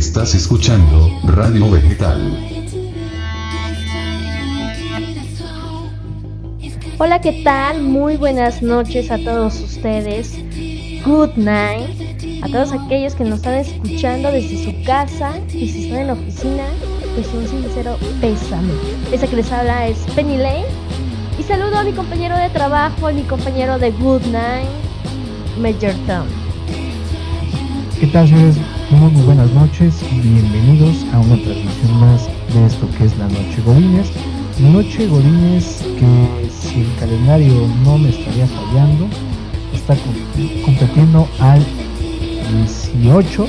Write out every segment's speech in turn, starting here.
Estás escuchando Radio Vegetal. Hola, ¿qué tal? Muy buenas noches a todos ustedes. Good night. A todos aquellos que nos están escuchando desde su casa y si están en la oficina, pues un sincero pésame. Esa que les habla es Penny Lane. Y saludo a mi compañero de trabajo, a mi compañero de Good Night, Major Tom. ¿Qué tal, señores? Muy, buenas noches bienvenidos a una transmisión más de esto que es la Noche Godines. Noche Godines que si el calendario no me estaría fallando, está compitiendo al 18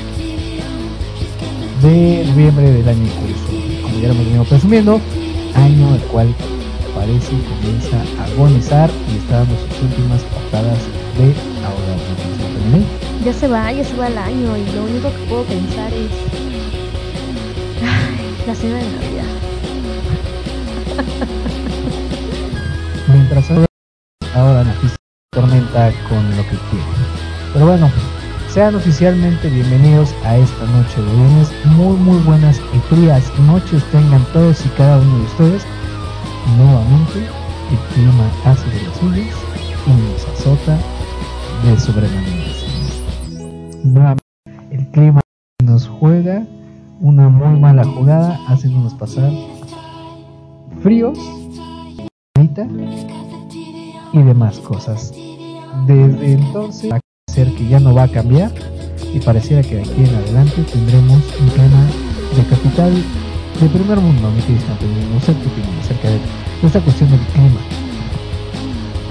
de noviembre del año en curso. Como ya hemos venido presumiendo, año el cual parece comienza a agonizar y está dando sus últimas patadas de ahora. Ya se va, ya se va el año y lo único que puedo pensar es la cena de Navidad. Mientras ahora Nafis tormenta con lo que quiere. Pero bueno, sean oficialmente bienvenidos a esta noche de viernes. Muy, muy buenas y frías noches tengan todos y cada uno de ustedes. Nuevamente, el clima hace de las suyas y nos azota de sobremanera. Nuevamente, el clima nos juega una muy mala jugada, haciéndonos pasar fríos, y demás cosas. Desde entonces, ser que ya no va a cambiar y pareciera que de aquí en adelante tendremos un clima de capital de primer mundo, mi no sé qué acerca de esta cuestión del clima.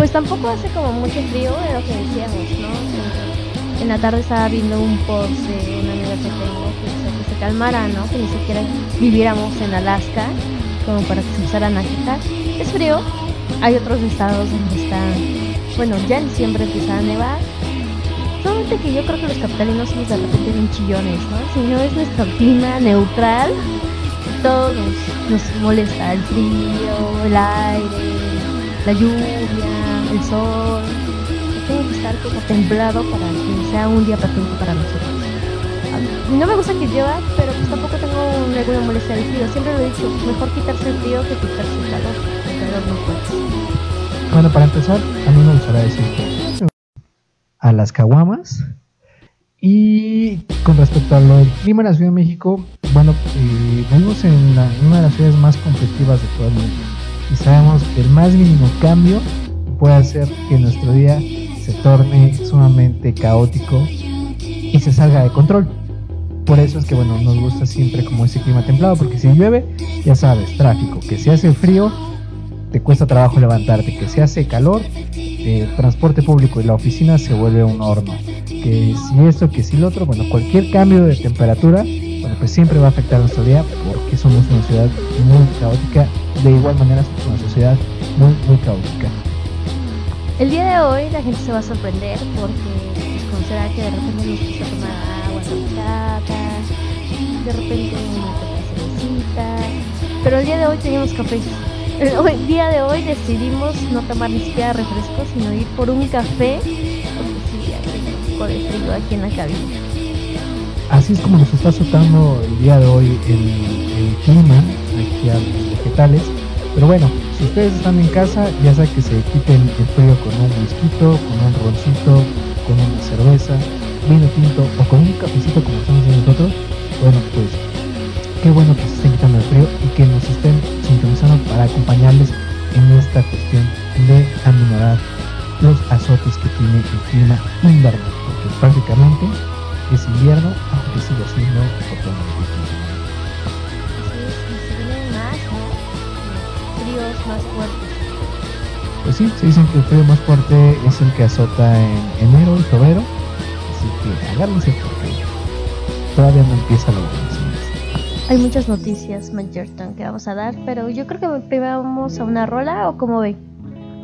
Pues tampoco hace como mucho frío de lo que decíamos, ¿no? En la tarde estaba viendo un post de una amiga que tengo que, se, calmara, ¿no? Que ni siquiera viviéramos en Alaska como para que se empezaran a quitar. Es frío, hay otros estados donde está, bueno, ya en diciembre empieza a nevar. Solamente que yo creo que los capitalinos somos de repente bien chillones, ¿no? Si no es nuestro clima neutral, todos nos, molesta el frío, el aire, la lluvia, el sol. Tiene que estar como templado para que sea un día patente para nosotros. No me gusta que llueva, pero pues tampoco tengo ninguna molestia del frío. Siempre lo he dicho, mejor quitarse el frío que quitarse el calor. El calor no puede. Bueno, para empezar, a mí me gustaría decir a las caguamas. Y con respecto a lo clima en la Ciudad de México, bueno, eh, vivimos en una de las ciudades más competitivas de todo el mundo. Y sabemos que el más mínimo cambio puede hacer que nuestro día se torne sumamente caótico y se salga de control. Por eso es que bueno, nos gusta siempre como ese clima templado, porque si llueve, ya sabes, tráfico, que si hace frío, te cuesta trabajo levantarte, que si hace calor, el transporte público y la oficina se vuelve un horno, que si esto, que si lo otro, bueno, cualquier cambio de temperatura, bueno, pues siempre va a afectar nuestro día porque somos una ciudad muy caótica, de igual manera somos una sociedad muy, muy caótica. El día de hoy la gente se va a sorprender porque pues, conocerá que de repente nos gusta tomar de repente una cervecita, pero el día de hoy teníamos café. El día de hoy decidimos no tomar ni siquiera refresco, sino ir por un café, porque sí, poco de frío aquí en la cabina. Así es como nos está azotando el día de hoy el, clima aquí a los vegetales. Pero bueno, si ustedes están en casa, ya saben que se quiten el frío con un whisky, con un roncito, con una cerveza, vino tinto o con un cafecito como estamos haciendo nosotros, bueno, pues qué bueno que se estén quitando el frío y que nos estén sintonizando para acompañarles en esta cuestión de aminorar los azotes que tiene el clima invernal, porque prácticamente es invierno, aunque sigue siendo otoño. más, Fríos más fuertes. Pues sí, se dicen que el frío más fuerte es el que azota en enero y febrero Así que agárrense porque todavía no empieza lo bueno. Hay muchas noticias, Mancherton, que vamos a dar, pero yo creo que primero vamos a una rola o como ve.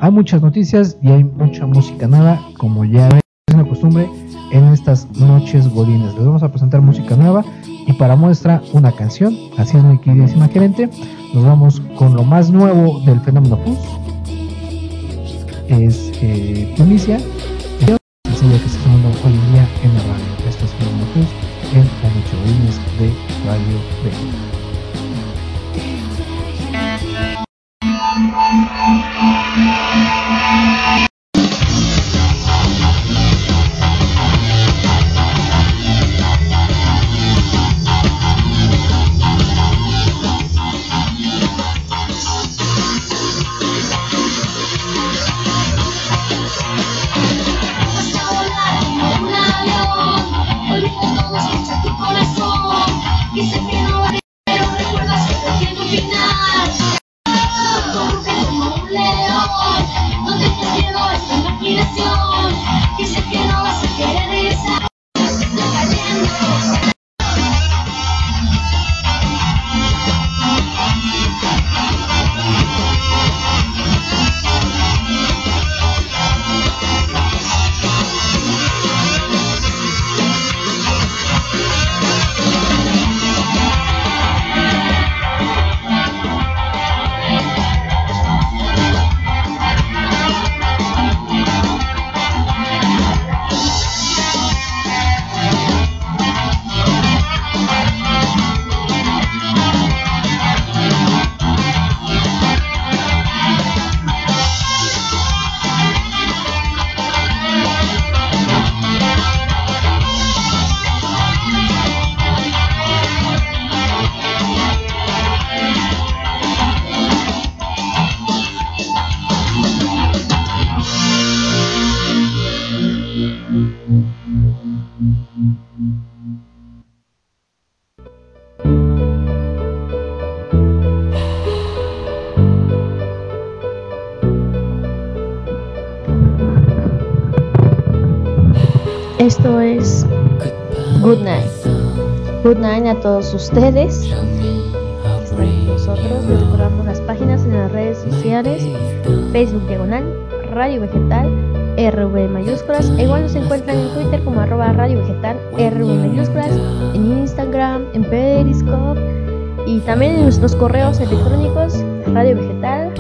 Hay muchas noticias y hay mucha música nueva, como ya es una costumbre en estas noches godines. Les vamos a presentar música nueva y para muestra una canción. Así es, mi queridísima gerente. Nos vamos con lo más nuevo del fenómeno Fus. Es eh, Tunisia que se está sonando hoy en día en la radio. Esto es Fenómeno en la noche de Esto es Good Night. Good Night a todos ustedes nosotros. Recordamos las páginas en las redes sociales: Facebook Diagonal, Radio Vegetal, RV mayúsculas. E igual nos encuentran en Twitter como arroba Radio Vegetal, RV mayúsculas, en Instagram, en Periscope y también en nuestros correos electrónicos Radio Vegetal.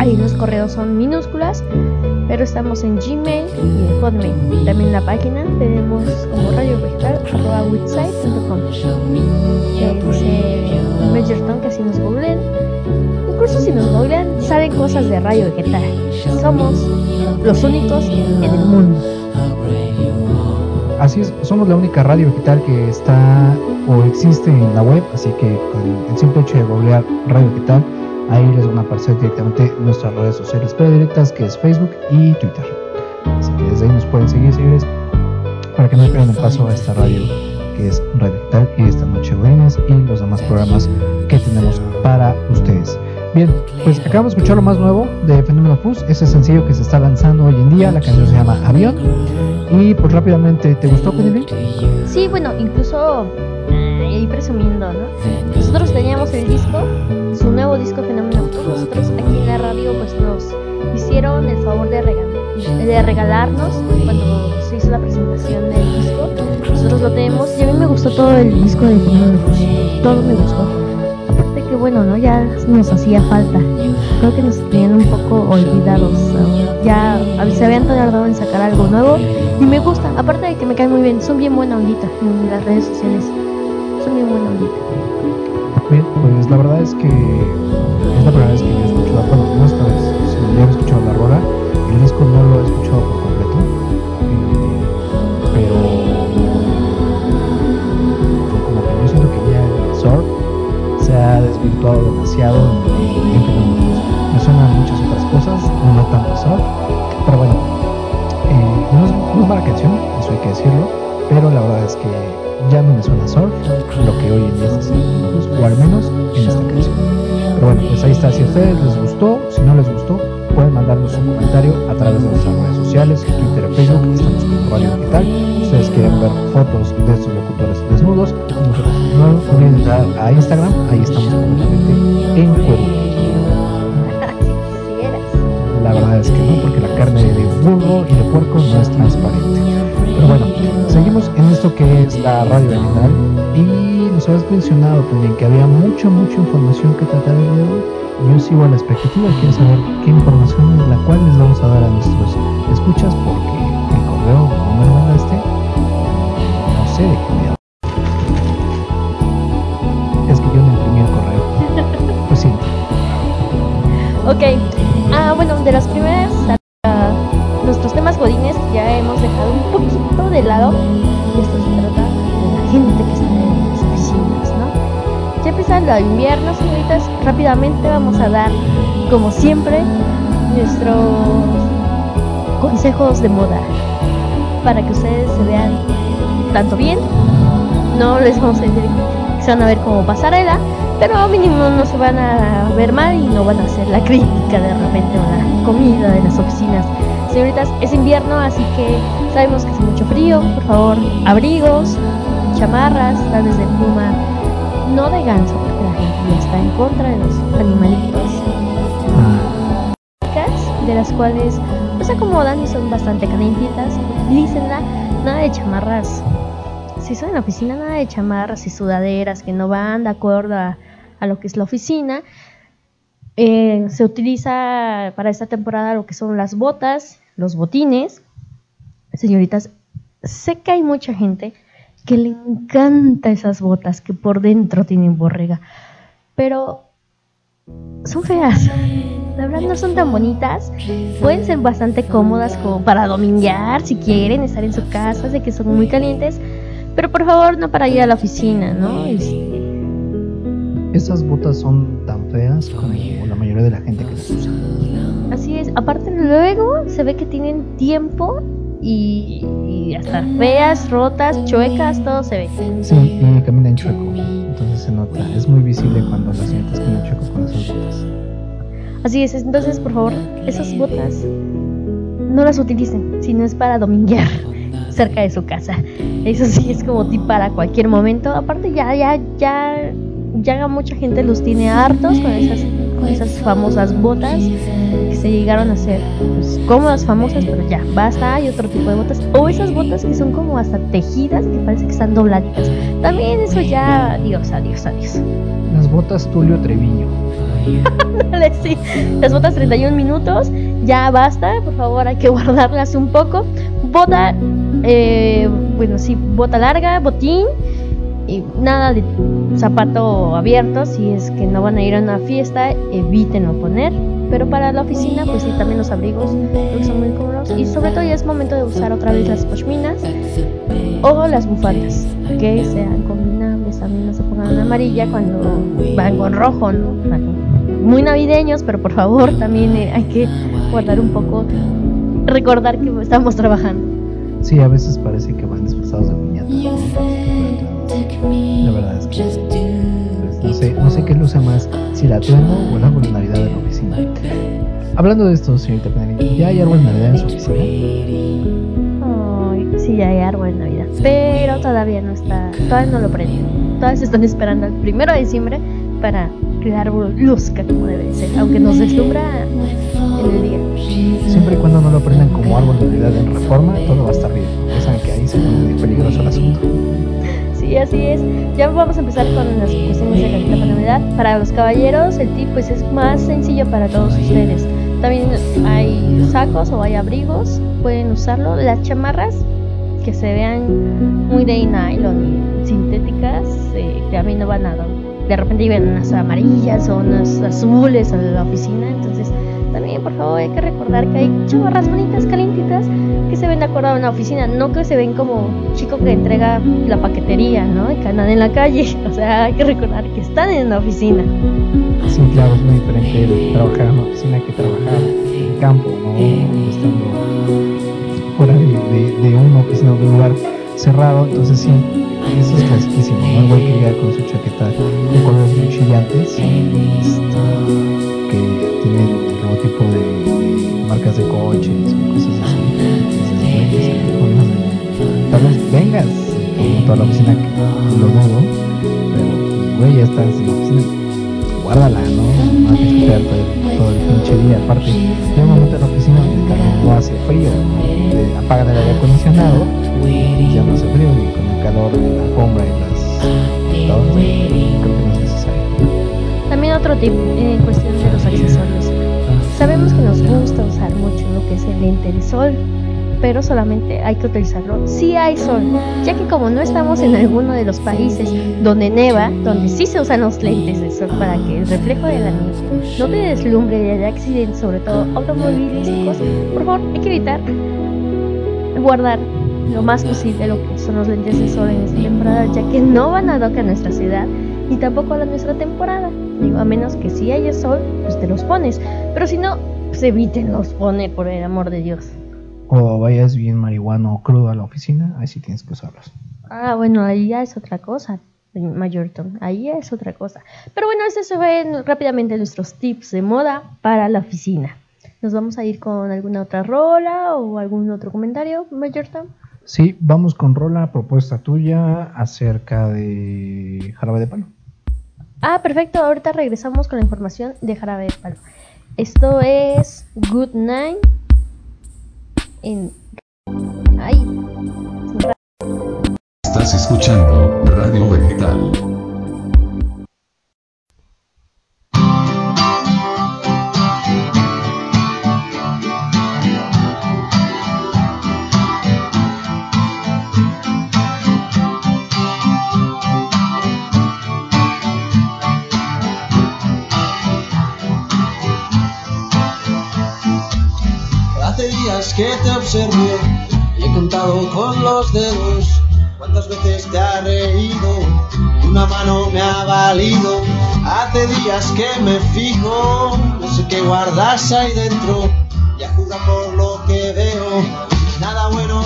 Ahí los correos son minúsculas pero estamos en Gmail y en Hotmail. También en la página tenemos como radio vegetal website.com. dice Majorton que si nos googlean, incluso si nos googlean, salen cosas de radio vegetal. Somos los únicos en el mundo. Así es, somos la única radio vegetal que está o existe en la web, así que con el simple hecho de googlear radio vegetal Ahí les van a aparecer directamente nuestras redes sociales predilectas, que es Facebook y Twitter. Así que desde ahí nos pueden seguir, señores, para que no pierdan el paso a esta radio que es Digital y esta noche Buenas y los demás programas que tenemos para ustedes. Bien, pues acabamos de escuchar lo más nuevo de Fenómeno Fus, ese sencillo que se está lanzando hoy en día, la canción se llama Avión. Y pues rápidamente, ¿te gustó, Penny? Sí, bueno, incluso ahí presumiendo, ¿no? Nosotros teníamos el disco, su nuevo disco Fenómeno nosotros aquí en la radio pues nos hicieron el favor de, de regalarnos cuando se hizo la presentación del disco, nosotros lo tenemos y a mí me gustó todo el disco de Fenómeno todo me gustó. Aparte que bueno, ¿no? Ya nos hacía falta, creo que nos tenían un poco olvidados, ya se habían tardado en sacar algo nuevo y me gusta, aparte de que me cae muy bien, son bien buena ondita en las redes sociales son bien Bien, pues la verdad es que es la primera vez que yo he escuchado, bueno, no esta vez, si ya he escuchado la rola, el disco no lo he escuchado por completo, eh, pero como que yo siento que ya el se ha desvirtuado demasiado en, en Me suenan muchas otras cosas, no tanto surf, pero bueno, eh, no es mala canción, eso hay que decirlo, pero la verdad es que ya no me suena surf, lo que hoy en día es o al menos en esta canción. Pero bueno, pues ahí está, si a ustedes les gustó, si no les gustó, pueden mandarnos un comentario a través de nuestras redes sociales, Twitter Facebook, estamos como Radio Digital. Si ustedes quieren ver fotos de estos locutores desnudos, no olviden entrar a Instagram, ahí estamos completamente en cuero. La verdad es que no, porque la carne de burro y de puerco no es transparente. Pero bueno, seguimos en esto que es la radio vegetal y nos habías mencionado también que había mucha, mucha información que tratar el día de hoy. Yo sigo a la expectativa, quiero saber qué información es la cual les vamos a dar a nuestros escuchas porque el correo no me lo mandaste, no sé de qué me Es que yo no imprimí el correo. Pues sí. Ok. Ah, bueno, de las primeras nuestros temas godines ya hemos dejado un de lado. Esto se trata de la gente que está en las oficinas, ¿no? Ya empezando el invierno, señoritas, rápidamente vamos a dar, como siempre, nuestros consejos de moda para que ustedes se vean tanto bien. No les vamos a decir que se van a ver como pasarela, pero mínimo no se van a ver mal y no van a hacer la crítica de repente a la comida de las oficinas señoritas, es invierno, así que sabemos que hace mucho frío. Por favor, abrigos, chamarras, tales de pluma, no de ganso, porque la gente ya está en contra de los animalitos. De las cuales no se acomodan y son bastante calientitas. Lícenla, nada de chamarras. Si son en la oficina, nada de chamarras y sudaderas que no van de acuerdo a, a lo que es la oficina. Eh, se utiliza para esta temporada lo que son las botas los botines. Señoritas, sé que hay mucha gente que le encanta esas botas que por dentro tienen borrega, pero son feas. La verdad no son tan bonitas. Pueden ser bastante cómodas como para dominguear si quieren estar en su casa, sé que son muy calientes, pero por favor no para ir a la oficina, ¿no? Este... Esas botas son tan feas como la mayoría de la gente que las usa. Así es, aparte luego se ve que tienen tiempo y, y hasta feas, rotas, chuecas, todo se ve. Sí, y caminan chueco. Entonces se nota. Es muy visible cuando las señoritas caminan chueco con esas botas. Así es, entonces por favor, esas botas no las utilicen si no es para dominguear cerca de su casa. Eso sí es como tip para cualquier momento. Aparte ya, ya, ya, ya mucha gente los tiene hartos con esas, esas famosas botas que se llegaron a ser pues, cómodas, famosas, pero ya, basta, hay otro tipo de botas. O esas botas que son como hasta tejidas, que parece que están dobladitas. También eso ya, adiós, adiós, adiós. Las botas Tulio Treviño. Sí. Las botas 31 minutos, ya basta, por favor, hay que guardarlas un poco. Bota, eh, bueno, sí, bota larga, botín y nada de zapato abierto. Si es que no van a ir a una fiesta, evítenlo poner. Pero para la oficina, pues sí, también los abrigos son muy cómodos. Y sobre todo ya es momento de usar otra vez las pashminas o las bufandas, que sean combinables. También no se pongan amarilla cuando van con rojo, ¿no? Muy navideños, pero por favor también eh, hay que guardar un poco, recordar que estamos trabajando. Sí, a veces parece que van disfrazados de verdad es que pues, no sé, no sé qué luce más, si la atuendo o el árbol de Navidad en la oficina. Hablando de esto, señorita Penelli, ¿ya hay árbol de Navidad en su oficina? Ay, sí, ya hay árbol de Navidad, pero todavía no está, todavía no lo prenden. Todas están esperando el primero de diciembre para que el árbol luzca como debe de ser, aunque nos deslumbra en el día. Siempre y cuando no lo prendan como árbol de Navidad en reforma, todo va a estar bien. Ya saben que ahí se pone peligroso el asunto. Sí, así es. Ya vamos a empezar con las cuestiones de la cajita para los caballeros, el tip pues es más sencillo para todos ustedes. También hay sacos o hay abrigos, pueden usarlo. Las chamarras que se vean muy de nylon, sintéticas, eh, también no van a de repente llevan unas amarillas o unas azules a la oficina, entonces por favor hay que recordar que hay chamarras bonitas, calientitas, que se ven de acuerdo a una oficina, no que se ven como chico que entrega la paquetería, ¿no? Y que andan en la calle, o sea, hay que recordar que están en una oficina. Sí, claro, es muy diferente el trabajar en una oficina que trabajar en campo, ¿no? Estando fuera de, de, de una oficina o de un lugar cerrado, entonces sí, eso es clasiquísimo, ¿no? Igual que llegar con su chaqueta con colores muy chillantes, que tienen logotipo de, de marcas de coches o cosas así. Entonces, güey, no, tal vez vengas con toda la oficina que lo dudo, pero güey, ya estás en la oficina, guárdala, ¿no? No hay que esperar todo, el pinche día. Aparte, hay un momento en la oficina donde no hace frío, apagan el aire acondicionado y ya no hace frío y con el calor de la alfombra y las todo, creo que no otro tip en cuestión de los accesorios. Sabemos que nos gusta usar mucho lo que es el lente de sol, pero solamente hay que utilizarlo si hay sol, ya que como no estamos en alguno de los países donde neva, donde sí se usan los lentes de sol para que el reflejo de la nieve no te deslumbre y haya accidentes, sobre todo automovilísticos, por favor hay que evitar guardar lo más posible lo que son los lentes de sol en esta temporada, ya que no van a tocar nuestra ciudad ni tampoco a nuestra temporada. Digo, a menos que si haya sol, pues te los pones, pero si no, pues evítenlos poner por el amor de Dios. O vayas bien marihuano o crudo a la oficina, ahí sí tienes que usarlos. Ah, bueno, ahí ya es otra cosa, Mayorton. Ahí ya es otra cosa. Pero bueno, estos fue rápidamente nuestros tips de moda para la oficina. Nos vamos a ir con alguna otra rola o algún otro comentario, Mayorton. Sí, vamos con Rola, propuesta tuya acerca de Jarabe de Palo. Ah, perfecto. Ahorita regresamos con la información de Jarabe de Palo. Esto es Good Night en... Ay. Estás escuchando Radio Vegetal. Que te observo y he contado con los dedos cuántas veces te ha reído una mano me ha valido. Hace días que me fijo, no sé qué guardas ahí dentro y a juzgar por lo que veo, nada bueno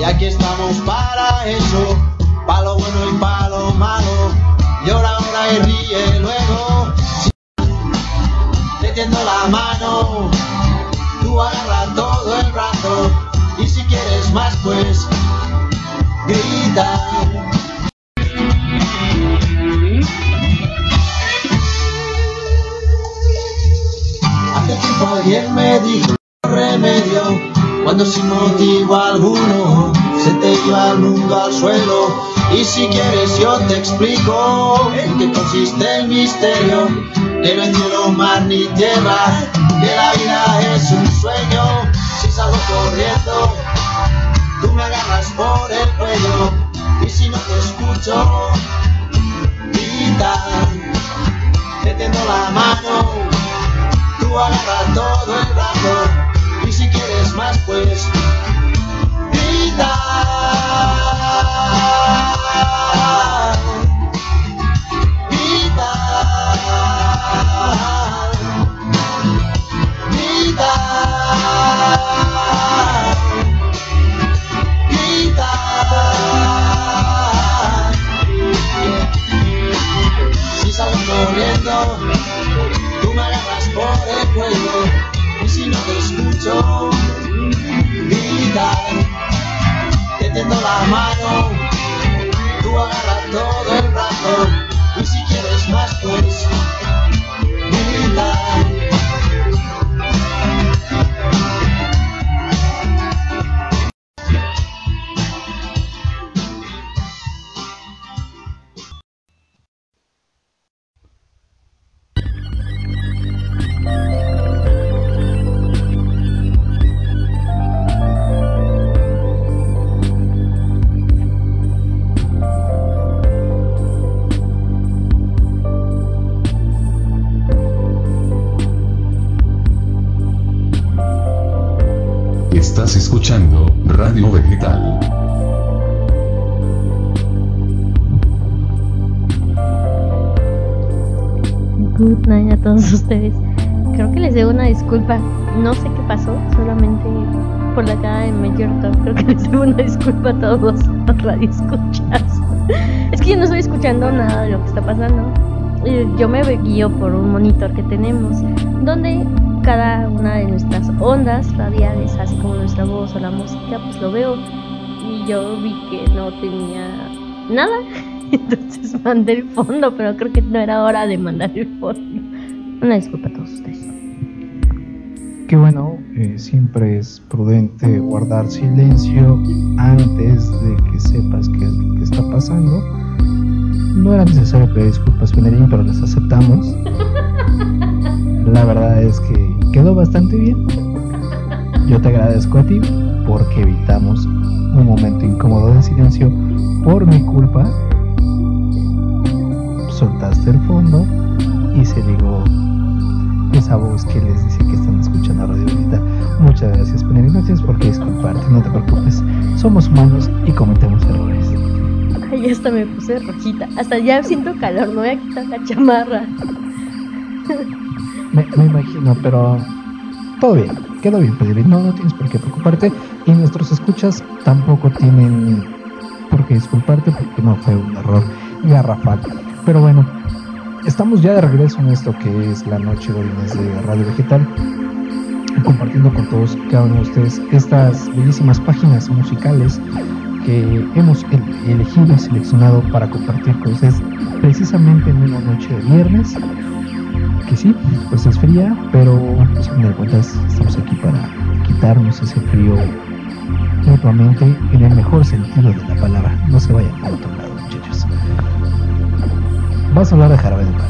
Y aquí estamos para eso, palo bueno y palo malo. Llora ahora y ríe luego. Te tiendo la mano, tú agarra todo el rato. Y si quieres más, pues grita. Hace tiempo alguien me dijo remedio cuando sin motivo alguno se te iba el mundo al suelo. Y si quieres yo te explico en qué consiste el misterio, que no hay cielo, mar ni tierra, que la vida es un sueño. Si salgo corriendo, tú me agarras por el cuello y si no te escucho, grita, te la mano, tú agarras todo el brazo y si quieres más pues grita. Escucho, grita, te tiendo la mano, tú agarras todo el brazo y si quieres más pues grita. Todos ustedes. Creo que les debo una disculpa. No sé qué pasó, solamente por la cara de Major Tom. Creo que les debo una disculpa a todos los radioescuchas. Es que yo no estoy escuchando nada de lo que está pasando. Yo me guío por un monitor que tenemos, donde cada una de nuestras ondas radiales, así como nuestra voz o la música, pues lo veo. Y yo vi que no tenía nada. Entonces mandé el fondo, pero creo que no era hora de mandar el fondo. Una disculpa a todos ustedes. Que bueno, eh, siempre es prudente guardar silencio antes de que sepas qué es lo que está pasando. No era necesario pedir disculpas, Penerín, pero las aceptamos. La verdad es que quedó bastante bien. Yo te agradezco a ti porque evitamos un momento incómodo de silencio por mi culpa. Soltaste el fondo y se llegó esa voz que les dice que están escuchando Radio Bonita. Muchas gracias, Penerín. No tienes por qué disculparte, no te preocupes. Somos humanos y cometemos errores. Ay, hasta me puse rojita. Hasta ya siento calor, no voy a quitar la chamarra. Me, me imagino, pero todo bien, quedó bien, Pedro. No, no tienes por qué preocuparte. Y nuestros escuchas tampoco tienen por qué disculparte porque no fue un error garrafal. Pero bueno, estamos ya de regreso en esto que es la noche de Radio Vegetal. Compartiendo con todos y cada uno de ustedes estas bellísimas páginas musicales que hemos el- elegido y seleccionado para compartir con ustedes precisamente en una noche de viernes que sí, pues es fría, pero pues, a fin de cuentas estamos aquí para quitarnos ese frío mutuamente en el mejor sentido de la palabra. No se vayan a otro lado. Vas a hablar de jarabe de palo.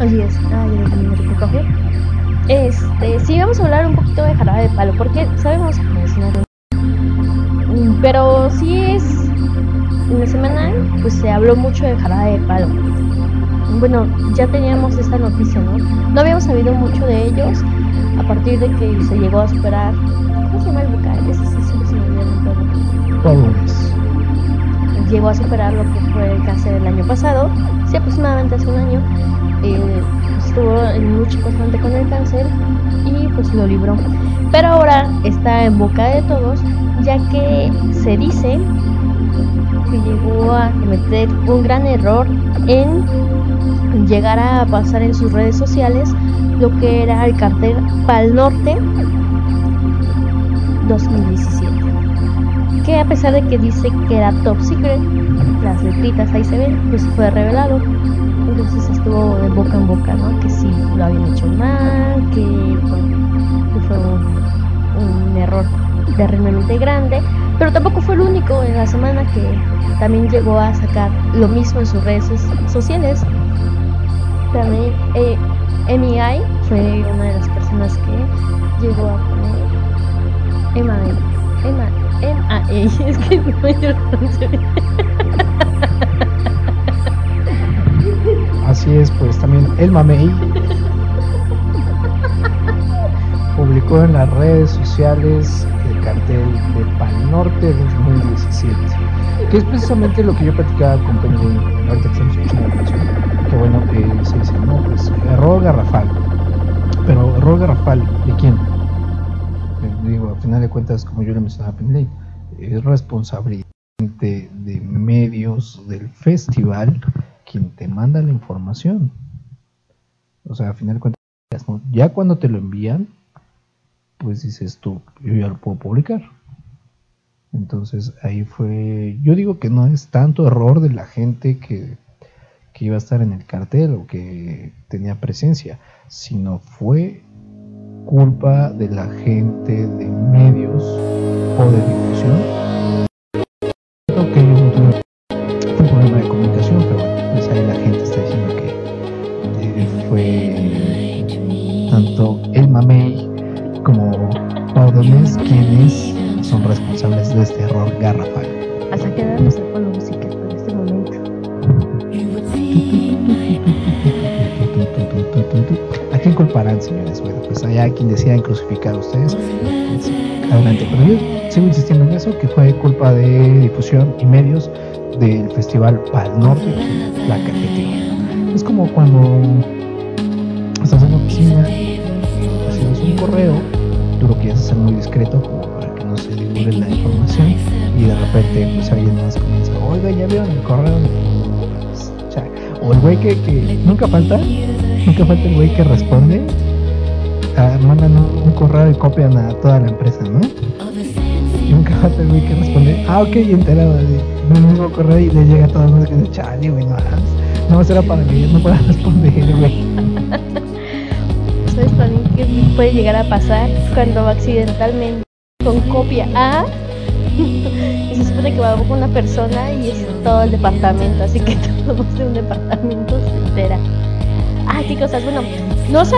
Así es. Ay, rico café. Este, sí, vamos a hablar un poquito de jarabe de palo, porque sabemos que es una Mm, Pero sí es. En la semana, pues se habló mucho de jarabe de palo. Bueno, ya teníamos esta noticia, ¿no? No habíamos sabido mucho de ellos a partir de que se llegó a superar. ¿Cómo se llama el vocal? Ese sí, sí, se me olvidó el. Llegó a superar lo que fue el cáncer el año pasado, sí, aproximadamente hace un año, eh, estuvo luchó bastante con el cáncer y pues lo libró. Pero ahora está en boca de todos, ya que se dice que llegó a cometer un gran error en llegar a pasar en sus redes sociales lo que era el cartel Pal Norte 2017 a pesar de que dice que era top secret las letritas ahí se ven pues fue revelado. Entonces estuvo de boca en boca no que sí lo habían hecho mal que, fue un, un error terriblemente grande. Pero tampoco fue el único en la semana que también llegó a sacar lo mismo en sus redes sociales. También eh, MI fue una de las personas que llegó a poner Emma Emma Emma es que no me Así es, pues también el Mamey publicó en las redes sociales el cartel de Pan Norte 2017, que es precisamente lo que yo platicaba con Penguin, ahorita que estamos escuchando la canción que bueno, que se dice, no, pues error garrafal. Pero error garrafal, ¿de quién? Eh, digo, al final de cuentas, como yo le mencionaba a es responsabilidad de, medios del festival quien te manda la información. O sea, al final de cuentas, ya cuando te lo envían, pues dices tú, yo ya lo puedo publicar. Entonces ahí fue, yo digo que no es tanto error de la gente que que iba a estar en el cartel o que tenía presencia, sino fue culpa de la gente de medios o de difusión. Creo que ellos no tuvieron fue un problema de comunicación, pero bueno, pues ahí la gente está diciendo que eh, fue tanto el Mamey como Paudones quienes son responsables de este error garrafal. Hasta quedarnos con música en este momento. ¿A quién culparán, señores? Bueno, pues allá quien decían crucificar a ustedes. adelante, pero yo sigo insistiendo en eso, que fue culpa de difusión y medios del festival Pal Norte, la cajeteó. Es como cuando estás en la oficina, haciendo un correo, tú lo quieres hacer muy discreto, como para que no se divulgue la información, y de repente, pues alguien más comienza, oiga, ya vieron el correo o el güey que nunca falta, nunca falta el güey que responde, ah, mandan un, correo y copian a toda la empresa, ¿no? Nunca falta el güey que responde, ah, ok, enterado, del mismo correo y le llega a todos los que dice, chale, güey, no, no será para que no pueda responder, güey. ¿Sabes también qué puede llegar a pasar cuando accidentalmente con copia A y se supone que va con una persona y es todo el departamento, así que todos de un departamento se entera. Ah, qué cosas, bueno, no se,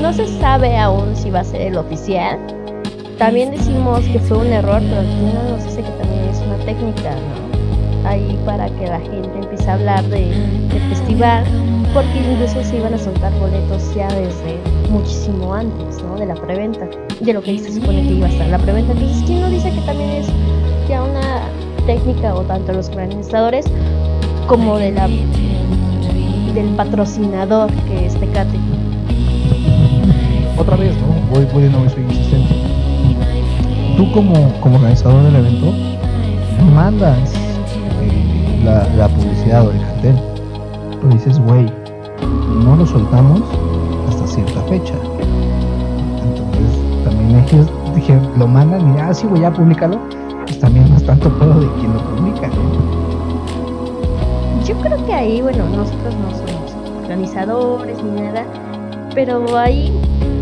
no se sabe aún si va a ser el oficial. También decimos que fue un error, pero al final nos dice que también es una técnica, ¿no? Ahí para que la gente empiece a hablar de, del festival, porque incluso se iban a soltar boletos ya desde muchísimo antes, ¿no? De la preventa, de lo que se supone que iba a estar la preventa. Entonces, ¿quién no dice que también es ya una técnica o tanto los organizadores como de la del patrocinador que es Tecate? Otra vez, ¿no? Voy, voy de nuevo, soy insistente. Tú como, como organizador del evento mandas eh, la, la publicidad o el cartel. Pero dices, güey, no lo soltamos hasta cierta fecha. Entonces, también ellos dije, lo mandan y, ah, sí, voy a publicarlo. Pues también no es tanto pedo de quien lo publica. Yo creo que ahí, bueno, nosotros no somos organizadores ni nada, pero ahí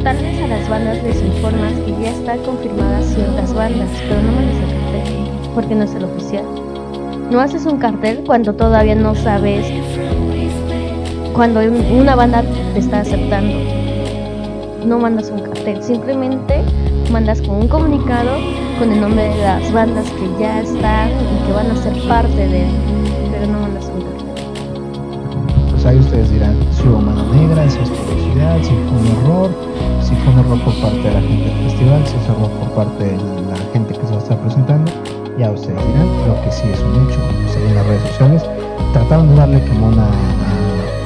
tal vez a las bandas les informas que ya están confirmadas ciertas bandas, pero no mandas el cartel, porque no es el oficial. No haces un cartel cuando todavía no sabes cuando una banda te está aceptando, no mandas un cartel, simplemente mandas con un comunicado con el nombre de las bandas que ya están y que van a ser parte de, pero no mandas un cartel. Ahí ustedes dirán si hubo mano negra, si es publicidad, si fue un error, si fue un error por parte de la gente del festival, si es error por parte de la gente que se va a estar presentando. Ya ustedes dirán, lo que sí es un hecho, en las redes sociales trataron de darle como una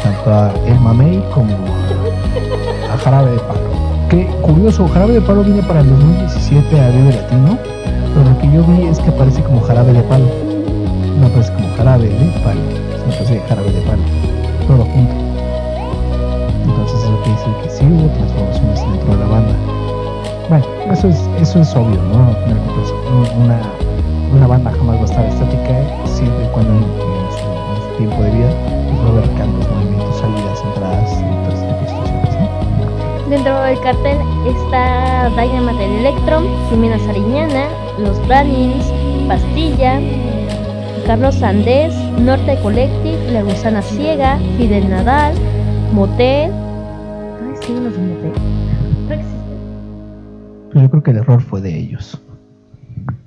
tanto a El Mamey como a Jarabe de Palo. Qué curioso, Jarabe de Palo viene para el 2017 a Vive Latino, pero lo que yo vi es que aparece como Jarabe de Palo. No aparece como Jarabe de Palo, sino aparece Jarabe de Palo. Todo junto. Entonces eso quiere decir que sí hubo transformaciones dentro de la banda. Bueno, eso es, eso es obvio, ¿no? Una, una banda jamás va a estar estática siempre y cuando en, su, en su tiempo de vida pues va a haber cambios, movimientos, salidas, entradas y todo ese tipo. Dentro del cartel está Dynamite Electron, Jimena Sariñana, Los Brannings, Pastilla, Carlos Sandés, Norte Collective, La Gusana Ciega, Fidel Nadal, Motel. Ay, sí, unos de Motel. Creo que existe. Pues yo creo que el error fue de ellos.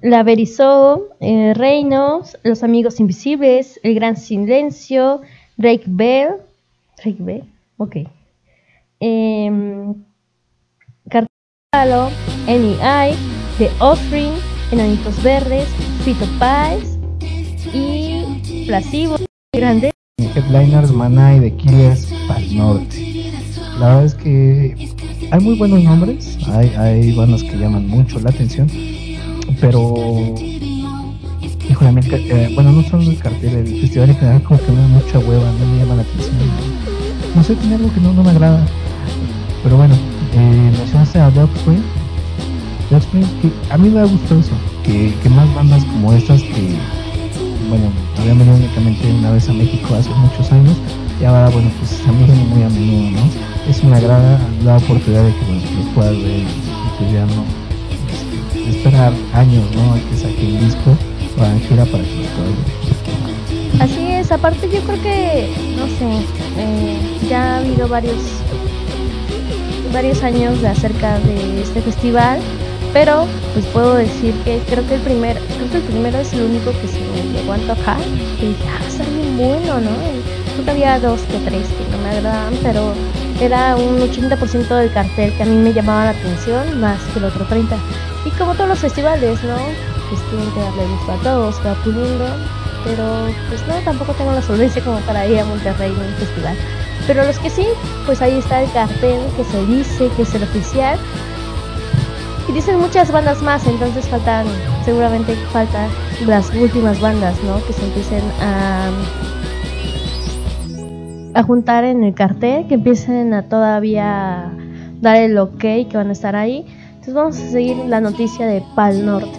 La Berizó, eh, Reinos, Los Amigos Invisibles, El Gran Silencio, Drake Bell. Drake Bell, ok. Em, Cartalo, NEI, The Offering, Enanitos Verdes, Fito Páez y Placebo Grande. Headliners, Maná y The Killers Pal Norte. La verdad es que hay muy buenos nombres, hay, hay bandas que llaman mucho la atención, pero híjole, eh, bueno, no solo el cartel, el festival en general como que me da mucha hueva, no me llama la atención. No sé, tiene algo que no, no me agrada. Pero bueno, eh, a The Offspring. The Offspring, que a mí me ha gustado eso, que, que más bandas como estas que bueno, habían venido únicamente una vez a México hace muchos años y ahora, bueno, pues también muy a menudo, ¿no? Es una gran la oportunidad de que bueno, los puedas ver y pues ya no este, esperar años, ¿no? A que saque el disco o a gira para que los puedas ver. Así es, aparte yo creo que, no sé, eh, ya ha habido varios varios años de acerca de este festival, pero pues puedo decir que creo que el primer, creo que el primero es el único que se me llegó a antojar, que dije, ah, está bien bueno, ¿no? Y creo había dos que tres que no me agradaban, pero era un 80% del cartel que a mí me llamaba la atención, más que el otro 30. Y como todos los festivales, ¿no? Pues tienen que darle gusto a todos, va puliendo, pero pues no, tampoco tengo la solvencia como para ir a Monterrey en un festival. Pero los que sí, pues ahí está el cartel que se dice que es el oficial. Dicen muchas bandas más, entonces faltan, seguramente faltan las últimas bandas, ¿no? Que se empiecen a, a juntar en el cartel, que empiecen a todavía dar el ok que van a estar ahí. Entonces vamos a seguir la noticia de Pal Norte.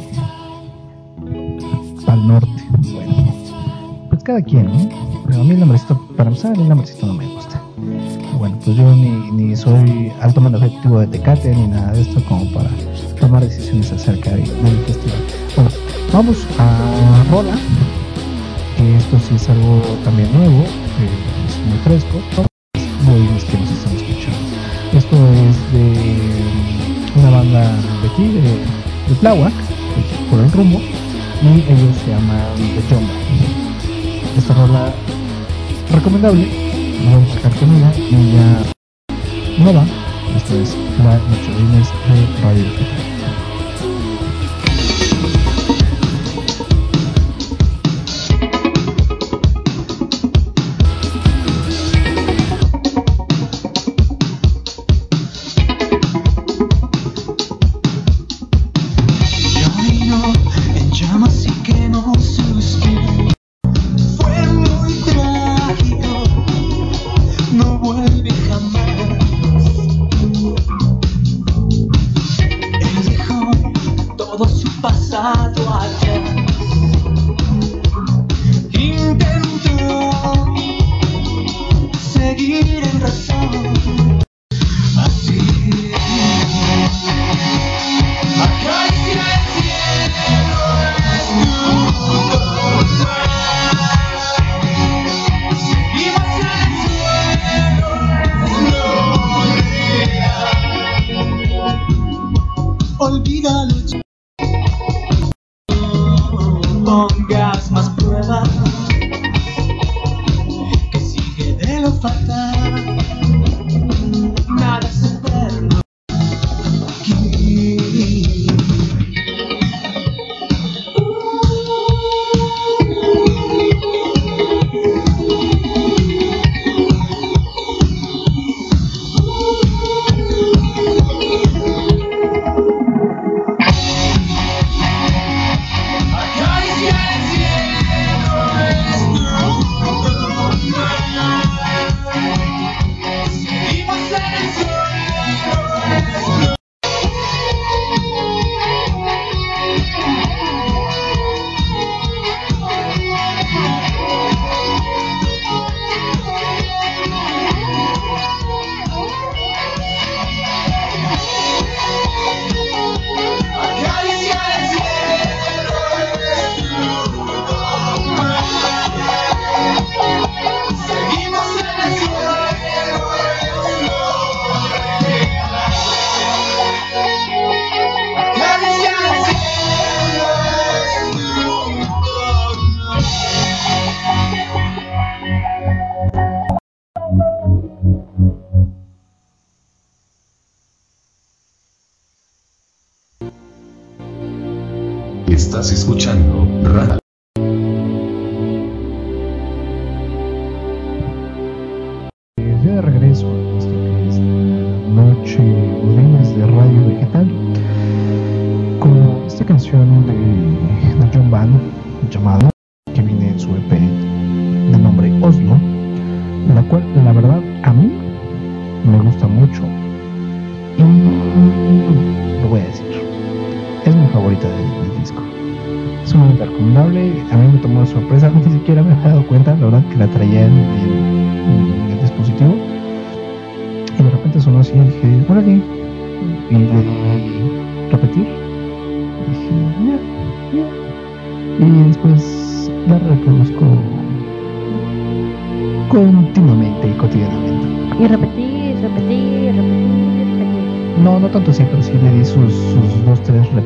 Al norte, bueno, pues cada quien, ¿no? Pero a mí el nombrecito, para empezar, el nombrecito no me gusta. Bueno, pues yo ni, ni soy alto mando ejecutivo de Tecate ni nada de esto como para tomar decisiones acerca de- del festival. Bueno, vamos a Rola, esto sí es algo también nuevo, eh, es muy fresco. Muy que nos están escuchando. Esto es de mm, una banda de aquí, de, de por el rumbo, y ellos se llaman The Jumbo. Esta rola recomendable, vamos a sacar con ella, ya nueva, esta es la Noche Ruines de Radio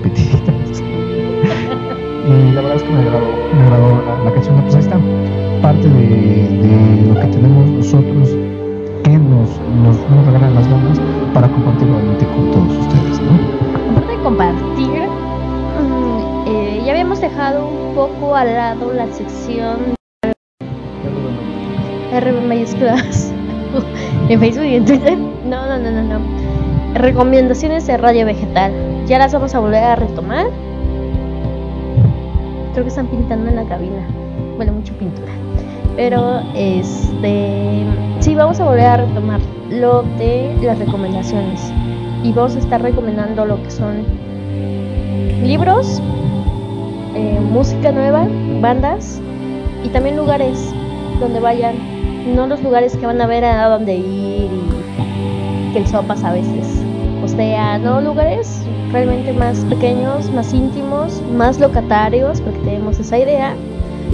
repetiditas. y la verdad es que me agradó, me agradó la, la canción. Pues ahí está, parte de, de lo que tenemos nosotros que nos, nos, nos regalan las bandas para compartir nuevamente con todos ustedes, ¿no? Aparte de compartir, mm, eh, ya habíamos dejado un poco al lado la sección R mayúsculas en Facebook y en Twitter. No, no, no, no, no. Recomendaciones de Radio Vegetal. Ya las vamos a volver a retomar. Creo que están pintando en la cabina. Huele mucho pintura. Pero este sí vamos a volver a retomar lo de las recomendaciones. Y vamos a estar recomendando lo que son libros, eh, música nueva, bandas y también lugares donde vayan, no los lugares que van a ver a dónde ir y que el sopas a veces postea, no lugares realmente más pequeños, más íntimos, más locatarios, porque tenemos esa idea.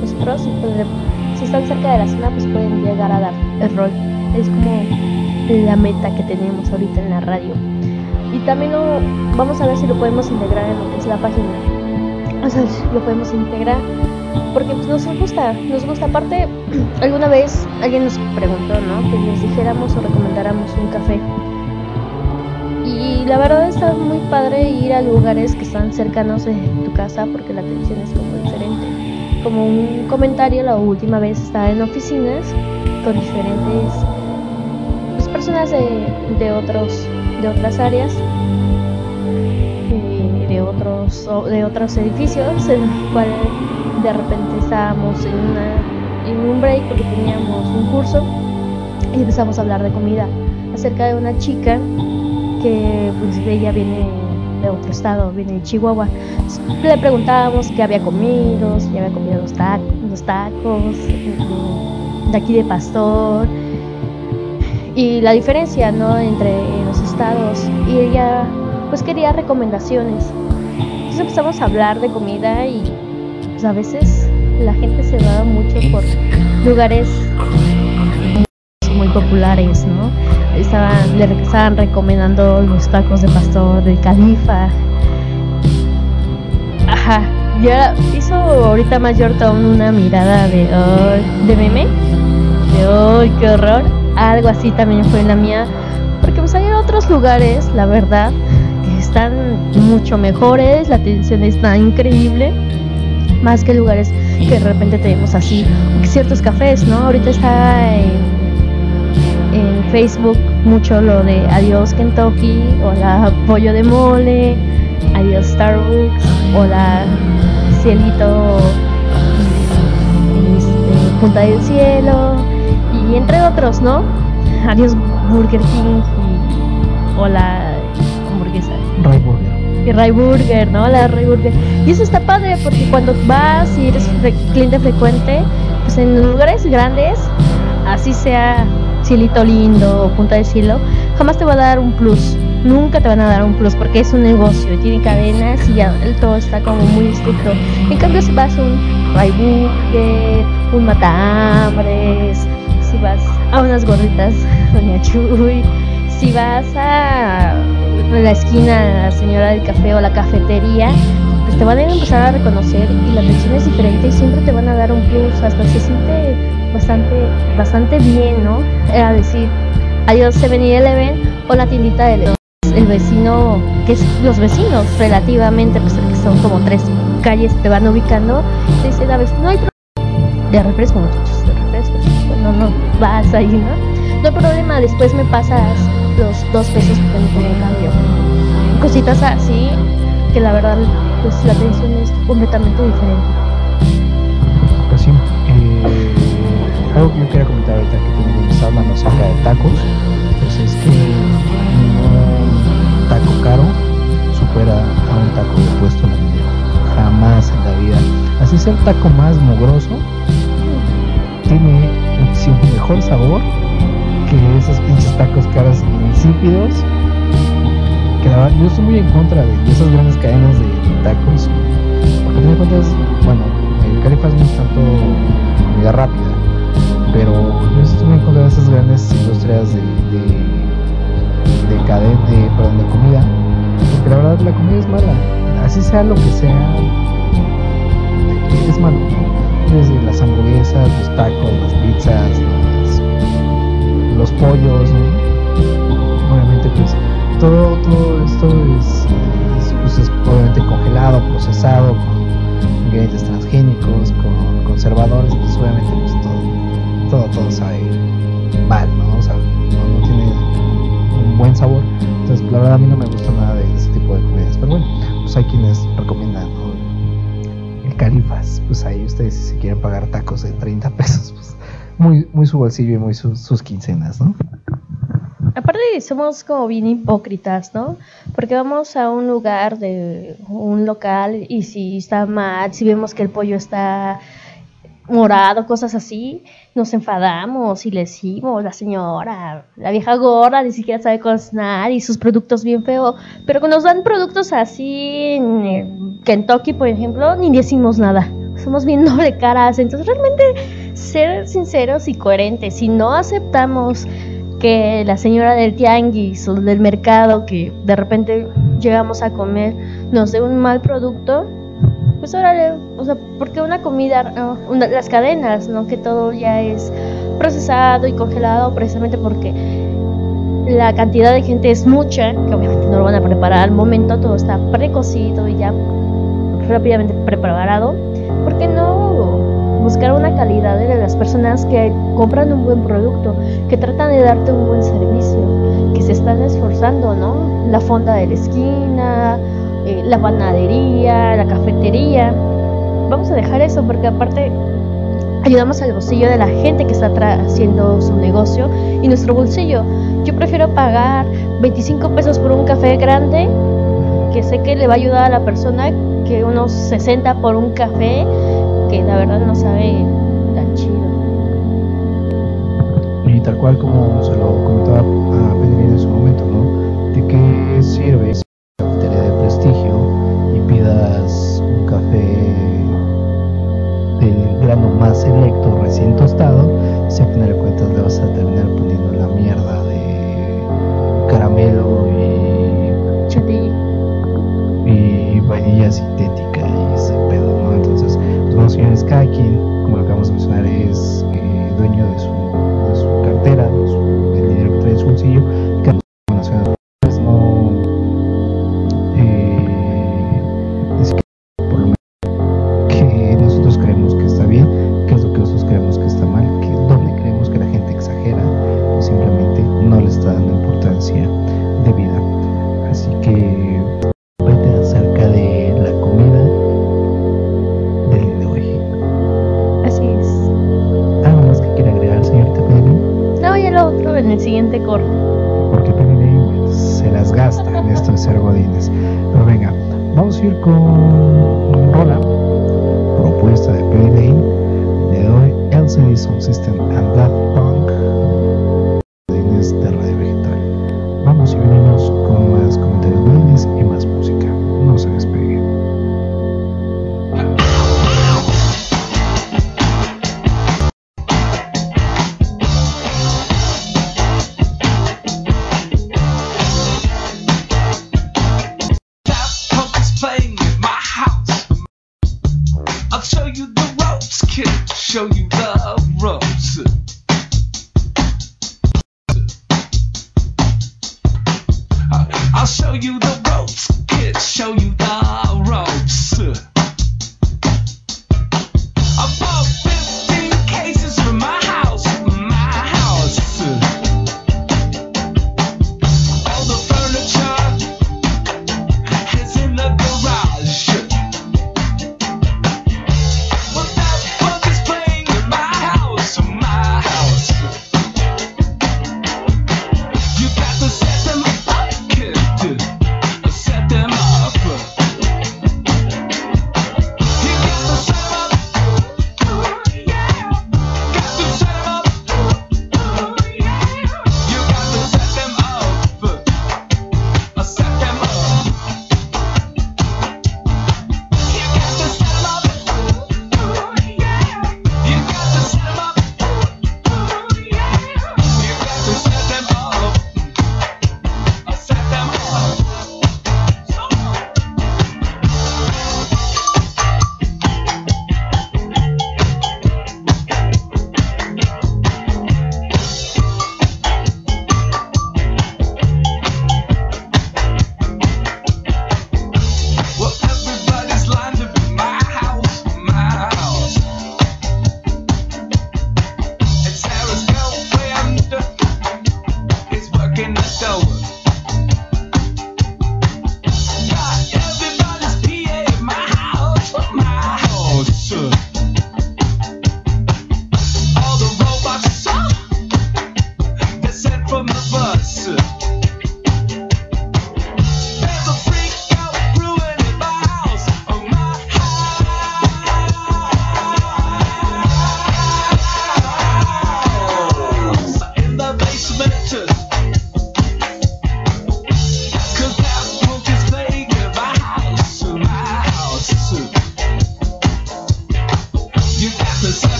Nosotros, pues, si están cerca de la zona, pues pueden llegar a dar el rol. Es como la meta que tenemos ahorita en la radio. Y también lo, vamos a ver si lo podemos integrar en lo que es la página. O sea, lo podemos integrar porque pues, nos gusta, nos gusta. Aparte, alguna vez alguien nos preguntó, ¿no? Que les dijéramos o recomendáramos un café. Y la verdad está muy padre ir a lugares que están cercanos de tu casa porque la atención es como diferente. Como un comentario, la última vez estaba en oficinas con diferentes pues, personas de, de otros de otras áreas eh, de otros de otros edificios en el cual de repente estábamos en una en un break porque teníamos un curso y empezamos a hablar de comida acerca de una chica que pues ella viene de otro estado, viene de Chihuahua. Le preguntábamos qué había comido, si había comido los, ta- los tacos de aquí de Pastor y la diferencia ¿no? entre los estados y ella pues quería recomendaciones. Entonces empezamos a hablar de comida y pues a veces la gente se va mucho por lugares muy populares, ¿no? Estaban, le estaban recomendando los tacos de pastor del califa. Ajá. Ya hizo ahorita Mayor Tom una mirada de, de meme. De ¡ay, qué horror! Algo así también fue la mía. Porque pues hay otros lugares, la verdad, que están mucho mejores, la atención está increíble. Más que lugares que de repente tenemos así, ciertos cafés, ¿no? Ahorita está en, en Facebook mucho lo de Adiós Kentucky, o la Pollo de Mole, Adiós Starbucks, o la Cielito este, Punta del Cielo, y entre otros, ¿no? Adiós Burger King y, o la hamburguesa Ray Burger. y Ray Burger, ¿no? La Ray Burger. Y eso está padre porque cuando vas y eres fre- cliente frecuente, pues en lugares grandes, así sea Cielito Lindo Punta del Cielo, jamás te va a dar un plus. Nunca te van a dar un plus porque es un negocio tiene cadenas y ya todo está como muy estricto. En cambio, si vas a un Ray Burger, un Matahambres, si vas a unas gorditas Doña Chuy, si vas a la esquina, la señora del café o la cafetería, pues te van a empezar a reconocer y la atención es diferente y siempre te van a dar un plus, hasta se siente bastante, bastante bien, ¿no? Era decir, adiós 7-Eleven o la tiendita de el vecino, que es los vecinos relativamente, pues que son como tres calles te van ubicando, te dicen a veces, no hay problema de refresco, muchachos, de refresco. Bueno, no vas ahí, ¿no? No hay problema, después me pasas los dos pesos que tengo como cambio. Cositas así, que la verdad, pues la atención es completamente diferente. Algo que yo quería comentar ahorita que estás hablando acerca de tacos, pues es que ningún taco caro supera a un taco de puesto en la vida. Jamás en la vida. Así sea el taco más mugroso, tiene muchísimo mejor sabor que esos pinches tacos caros insípidos. Que la verdad, yo estoy muy en contra de, esas grandes cadenas de, tacos. Porque de cuentas, bueno, el Califas no es tanto comida rápida, pero yo estoy muy en contra de esas grandes industrias de, de, de cadena, de, perdón, de comida. Porque la verdad la comida es mala. Así sea lo que sea, es malo. Desde las hamburguesas, los tacos, las pizzas, los pollos. Obviamente pues todo, todo esto es, es, pues, es obviamente congelado, procesado, con ingredientes transgénicos, con conservadores, pues obviamente pues todo, todo, sabe mal, ¿no? O sea, no, tiene un buen sabor. Entonces, la verdad a mí no me gusta nada de ese tipo de comidas. Pero bueno, pues hay quienes recomiendan. El Califas, pues ahí ustedes si quieren pagar tacos de 30 pesos, pues muy, muy su bolsillo y muy su- sus quincenas, ¿no? Aparte somos como bien hipócritas, ¿no? Porque vamos a un lugar de un local y si está mal, si vemos que el pollo está morado, cosas así, nos enfadamos y le decimos, la señora, la vieja gorda ni siquiera sabe cocinar y sus productos bien feos, pero cuando nos dan productos así en eh, Kentucky, por ejemplo, ni decimos nada. Somos bien doble caras, entonces realmente ser sinceros y coherentes, si no aceptamos que la señora del tianguis o del mercado que de repente llegamos a comer nos dé un mal producto, pues órale, o sea, porque una comida, no, una- las cadenas, ¿no? Que todo ya es procesado y congelado precisamente porque la cantidad de gente es mucha, que obviamente no lo van a preparar al momento, todo está precocido y ya rápidamente preparado. ¿Por qué no buscar una calidad de las personas que compran un buen producto, que tratan de darte un buen servicio, que se están esforzando, ¿no? La fonda de la esquina, eh, la panadería, la cafetería. Vamos a dejar eso porque aparte ayudamos al bolsillo de la gente que está haciendo su negocio y nuestro bolsillo. Yo prefiero pagar 25 pesos por un café grande que sé que le va a ayudar a la persona que unos 60 por un café que la verdad no sabe tan chido. Y tal cual como se lo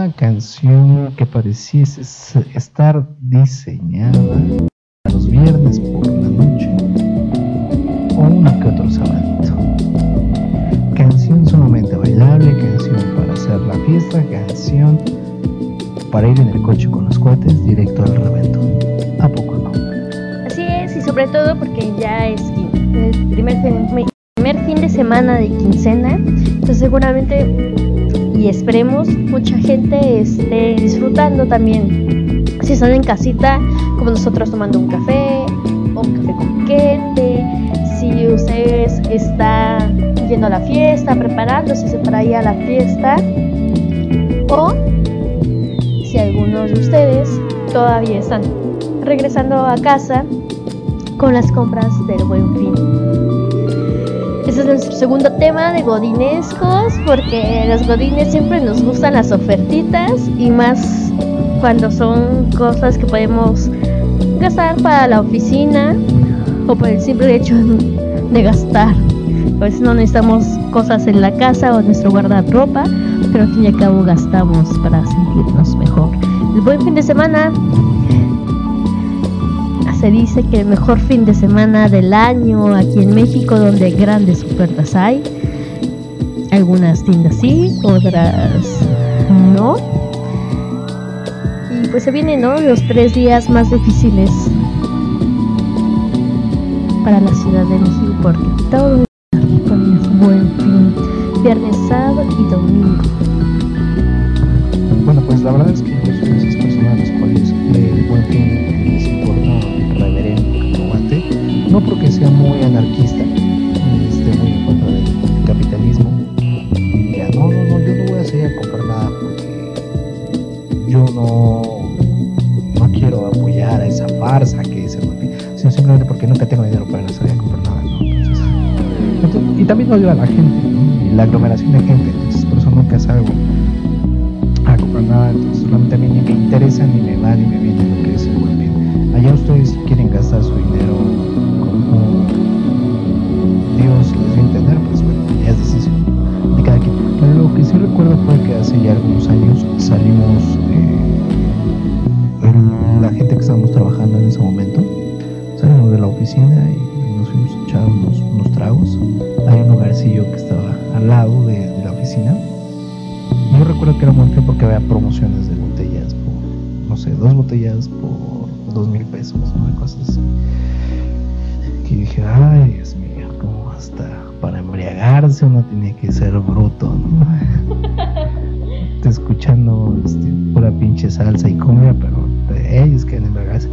Una canción que pareciese estar diseñada para los viernes por la noche o uno que otro sabadito. Canción sumamente bailable, canción para hacer la fiesta, canción para ir en el coche con los cuates directo al reventón. ¿A poco no? Así es, y sobre todo porque ya es el primer fin, primer fin de semana de quincena, entonces seguramente y esperemos mucha gente esté disfrutando también. Si están en casita, como nosotros tomando un café o un café con quete, si ustedes están yendo a la fiesta, preparándose para ir a la fiesta, o si algunos de ustedes todavía están regresando a casa con las compras del buen fin. Ese es nuestro segundo tema de godinescos, porque los godines siempre nos gustan las ofertitas y más cuando son cosas que podemos gastar para la oficina o por el simple hecho de gastar. A veces no necesitamos cosas en la casa o nuestro guardarropa, pero al fin y al cabo gastamos para sentirnos mejor. El buen fin de semana se dice que el mejor fin de semana del año aquí en México donde grandes ofertas hay. Algunas tiendas sí, otras no. Y pues se vienen. Los tres días más difíciles para la Ciudad de México porque todo es buen fin. Viernes, sábado y domingo. Bueno, pues la verdad es que yo soy de esas personas a las cuales el buen fin No porque sea muy anarquista, ni esté muy en contra del capitalismo. Y diga, no, no, no, yo no voy a salir a comprar nada porque yo no, no quiero apoyar a esa farsa que es el sino simplemente porque nunca tengo dinero para salir a comprar nada, ¿no? Entonces, entonces- y también odio a la gente, ¿no? Y la aglomeración de gente, entonces por eso nunca salgo a comprar nada, entonces realmente a mí ni me interesa, ni me va, ni me viene lo que es el buen fin. Allá ustedes quieren gastar su dinero que hace ya algunos años salimos, eh, la gente que estábamos trabajando en ese momento, salimos de la oficina y nos fuimos a echar unos, unos tragos. Hay un lugarcillo que estaba al lado de, la oficina. Yo recuerdo que era muy fin porque había promociones de botellas por, no sé, dos botellas por dos mil pesos, ¿no? Cosas así. Y dije, ay, Dios mío, como hasta para embriagarse uno tiene que ser bruto, ¿no? Pinche salsa y cumbia, pero ellos quieren embriagarse.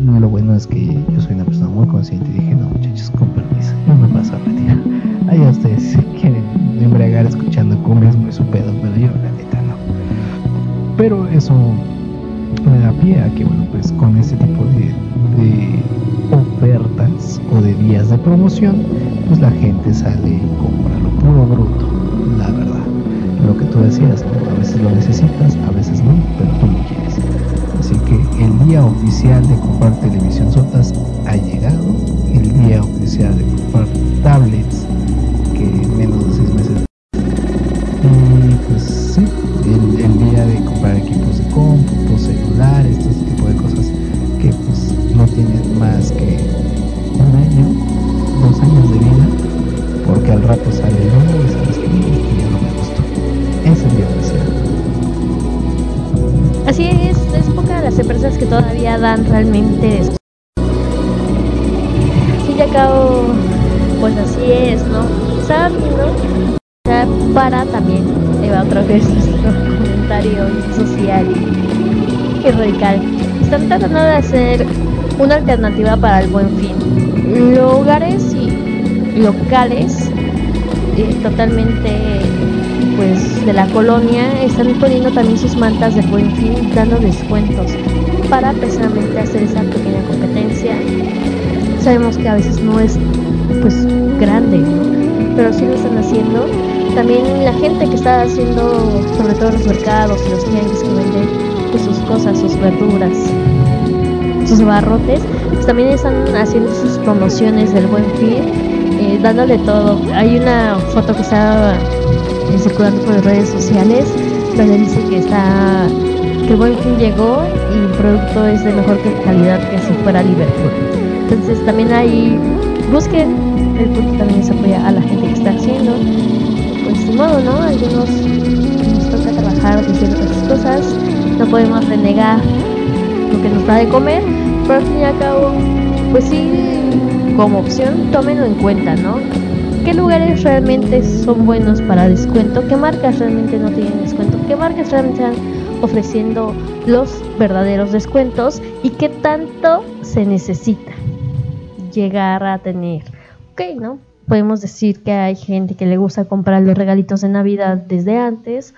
No, lo bueno es que yo soy una persona muy consciente y dije, no, muchachos, con permiso, yo me paso a retirar. Allá ustedes si quieren embriagar escuchando cumbia es muy su pedo, pero yo la neta no. Pero eso me da pie a que, bueno, pues con este tipo de, ofertas o de días de promoción, pues la gente sale y compra lo puro bruto, tú decías, a veces lo necesitas, a veces no, pero tú lo quieres. Así que el día oficial de comprar televisión sotas Sí, ya acabo, pues así es, ¿no? Viendo, ya para también, va otra vez nuestro comentario social y radical. Están tratando de hacer una alternativa para el buen fin. Lugares y locales eh, totalmente pues de la colonia están poniendo también sus mantas de buen fin dando descuentos para precisamente hacer esa pequeña competencia sabemos que a veces no es pues grande pero sí lo están haciendo. También la gente que está haciendo sobre todo los mercados y los clientes que venden pues, sus cosas sus verduras sus barrotes pues también están haciendo sus promociones del buen fin eh, dándole todo. Hay una foto que está circulando por las redes sociales donde dice que está que buen fin llegó y el producto es de mejor calidad que si fuera Liverpool entonces también hay busquen punto también es apoyar a la gente que está haciendo. Pues de modo no algunos nos toca trabajar de ciertas cosas. No podemos renegar lo que nos da de comer pero al fin y al cabo pues sí como opción tómenlo en cuenta no qué lugares realmente son buenos para descuento, qué marcas realmente no tienen descuento, qué marcas realmente están ofreciendo los verdaderos descuentos y qué tanto se necesita llegar a tener. Ok, ¿no? Podemos decir que hay gente que le gusta comprar los regalitos de Navidad desde antes,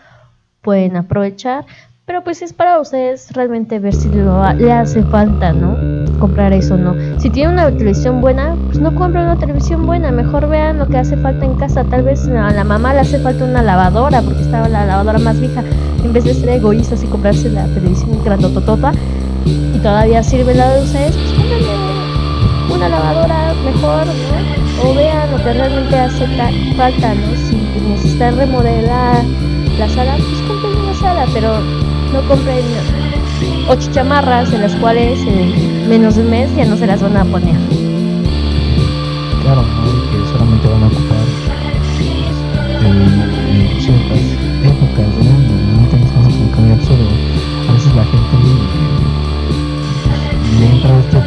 pueden aprovechar, pero pues es para ustedes realmente ver si lo, le hace falta, ¿no? Comprar eso no. Si tienen una televisión buena, pues no compren una televisión buena, mejor vean lo que hace falta en casa. Tal vez a la mamá le hace falta una lavadora, porque estaba la lavadora más vieja. En vez de ser egoístas y comprarse la televisión grandototota y todavía sirve la de ustedes, pues una lavadora mejor, ¿no? O vean lo que realmente hace falta, ¿no? Si necesitan remodelar la sala, pues compren una sala, pero no compren ocho chamarras en las cuales en menos de un mes ya no se las van a poner. Claro, ¿no? que solamente van a ocupar este, ciertas épocas no tienes cosas como que muy absurdo. A veces la gente le, le entra este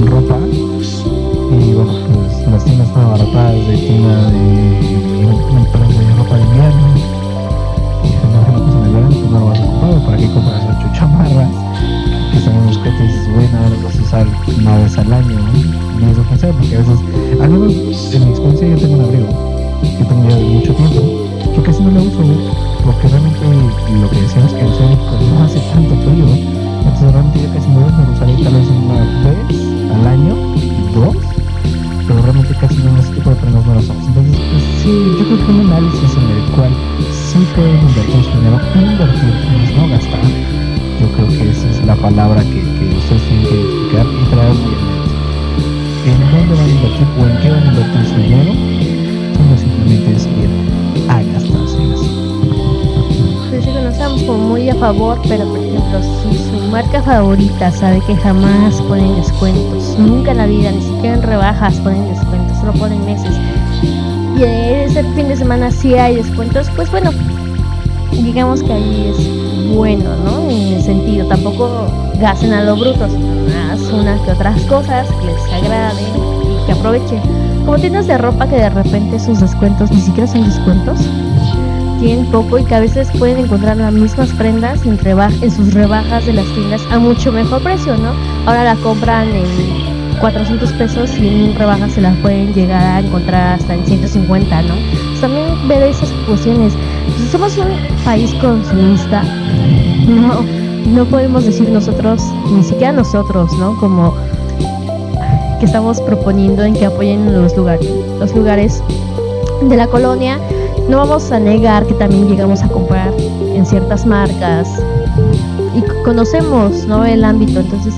ropa y bueno, pues las tiendas están abarrotadas de tienda de, perdón, de ropa de invierno. Y si no cosas en el verano pues no lo vas a comprar para qué compras ocho chamarras que sabemos que te dices bueno ahora lo vas a usar una vez al año ¿no? y eso pensar porque a veces al menos en mi experiencia yo tengo un abrigo. Que tengo ya de mucho tiempo que casi no lo uso porque realmente lo que decíamos que sí pueden invertir su dinero, invertir más no gastar, yo creo que esa es la palabra que, que ustedes tienen que identificar y traer muy en mente. ¿En dónde van a invertir o en qué van a invertir su dinero? Sino simplemente decidir a gastárselas. Pues sí no estamos como muy a favor, pero por ejemplo, si su marca favorita sabe que jamás ponen descuentos, nunca en la vida, ni siquiera en rebajas ponen descuentos, solo ponen meses. Y ese fin de semana sí hay descuentos, pues bueno, digamos que ahí es bueno, ¿no? En el sentido, tampoco gasten a lo bruto, sino unas que otras cosas que les agraden y que aprovechen. Como tiendas de ropa que de repente sus descuentos ni siquiera son descuentos, tienen poco y que a veces pueden encontrar las mismas prendas en, en sus rebajas de las tiendas a mucho mejor precio, ¿no? Ahora la compran en 400 pesos y en rebaja se las pueden llegar a encontrar hasta en 150, ¿no? También ver esas cuestiones. Somos un país consumista, no, no podemos decir nosotros, ni siquiera nosotros, ¿no? Como que estamos proponiendo en que apoyen los lugares, los lugares de la colonia, no vamos a negar que también llegamos a comprar en ciertas marcas y conocemos ¿no? el ámbito. Entonces,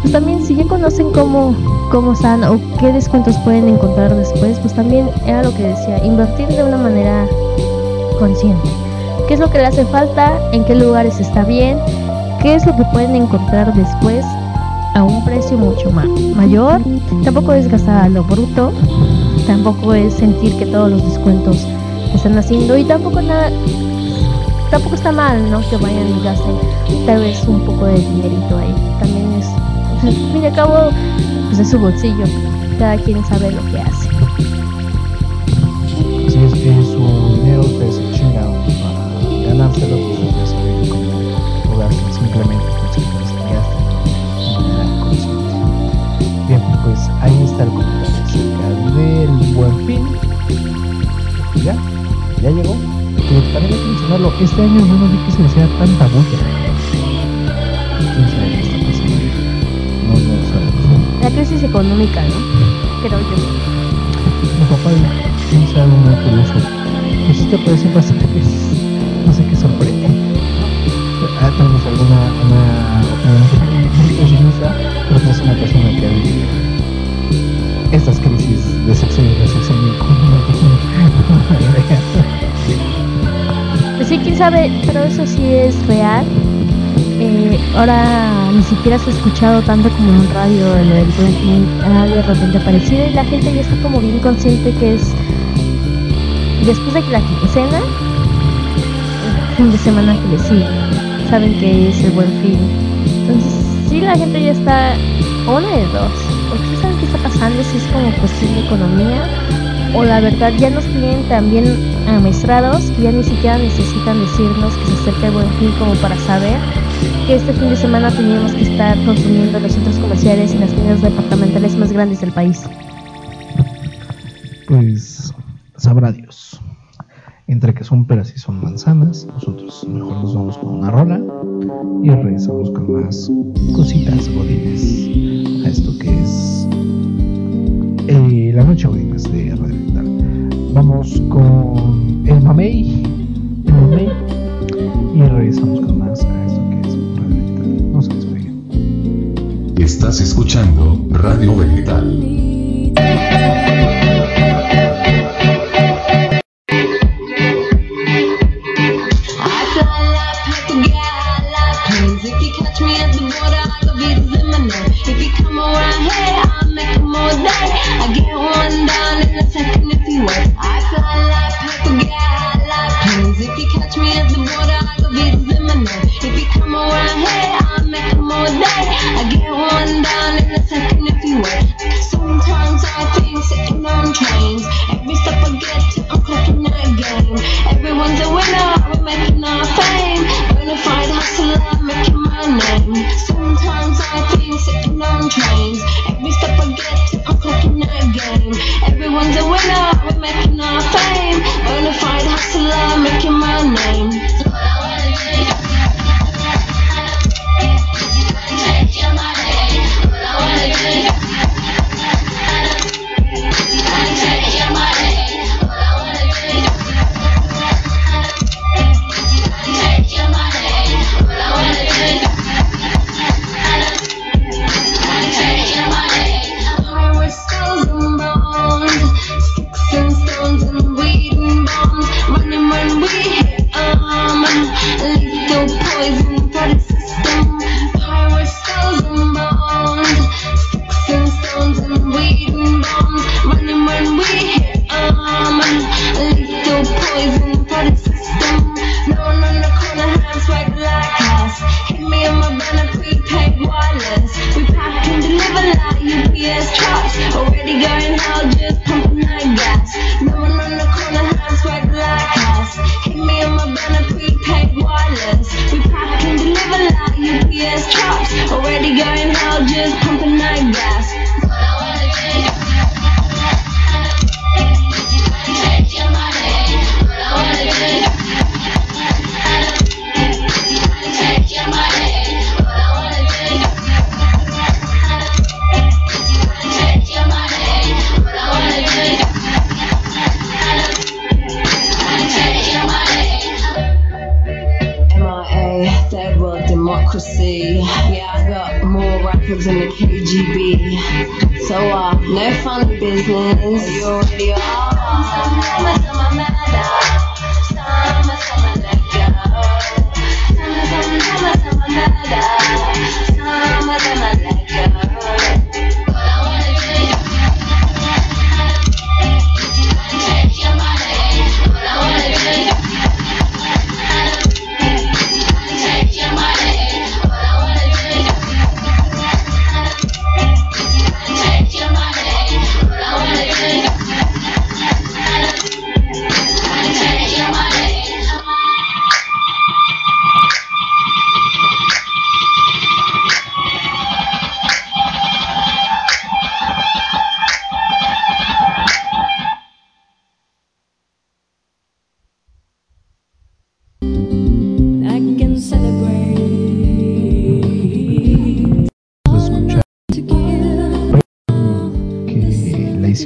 pues también si ya conocen cómo, cómo están o qué descuentos pueden encontrar después, pues también era lo que decía, invertir de una manera consciente. ¿Qué es lo que le hace falta? ¿En qué lugares está bien? ¿Qué es lo que pueden encontrar después a un precio mucho más mayor? Tampoco es gastar a lo bruto, tampoco es sentir que todos los descuentos están haciendo y tampoco nada tampoco está mal no que vayan y gasten tal vez un poco de dinerito ahí también es al pues es su bolsillo cada quien sabe lo que hace Si es que para ganárselo, pues ya saben cómo lo gastan simplemente con se gastan de manera consciente. Bien, pues ahí está el comentario acerca del buen fin. Ya, ya llegó. Pero también hay que mencionarlo, este año yo no vi que se le hacía tanta bulla. ¿Quién sabe qué está pasando? No, no sabemos. la crisis económica no creo yo Mi papá dice algo muy curioso. Pues este parece bastante que una persona que ha vivido estas crisis de sexo y de sexo Pues sí, quién sabe, pero eso sí es real. Eh, ahora ni siquiera se ha escuchado tanto como en radio fin, ah, de repente aparecido y la gente ya está como bien consciente que es después de que la quincena, el fin de semana que le sigue, saben que es el buen fin. La gente ya está, una de dos, o qué saben qué está pasando, si es como de economía, o la verdad ya nos tienen también amestrados que ya ni siquiera necesitan decirnos que se acerca el buen fin como para saber que este fin de semana teníamos que estar consumiendo en los centros comerciales y las tiendas departamentales más grandes del país. Pues sabrá Dios. Entre que son peras y son manzanas, nosotros mejor nos vamos con una rola y regresamos con más cositas godines a esto que es eh, la noche godines de Radio Vital. Vamos con el mamey, el mamey y regresamos con más a esto que es Radio Vital. No se despeguen. Estás escuchando Radio Vegetal. Fly trucks. Already going hell, just pumping that gas. No one on the corner has swag like us. Hit me on my banner, prepaid wireless. We pack and deliver like UPS trucks. Already going hell, just pumping that gas. Records the KGB. So, uh, no funny business. You already are.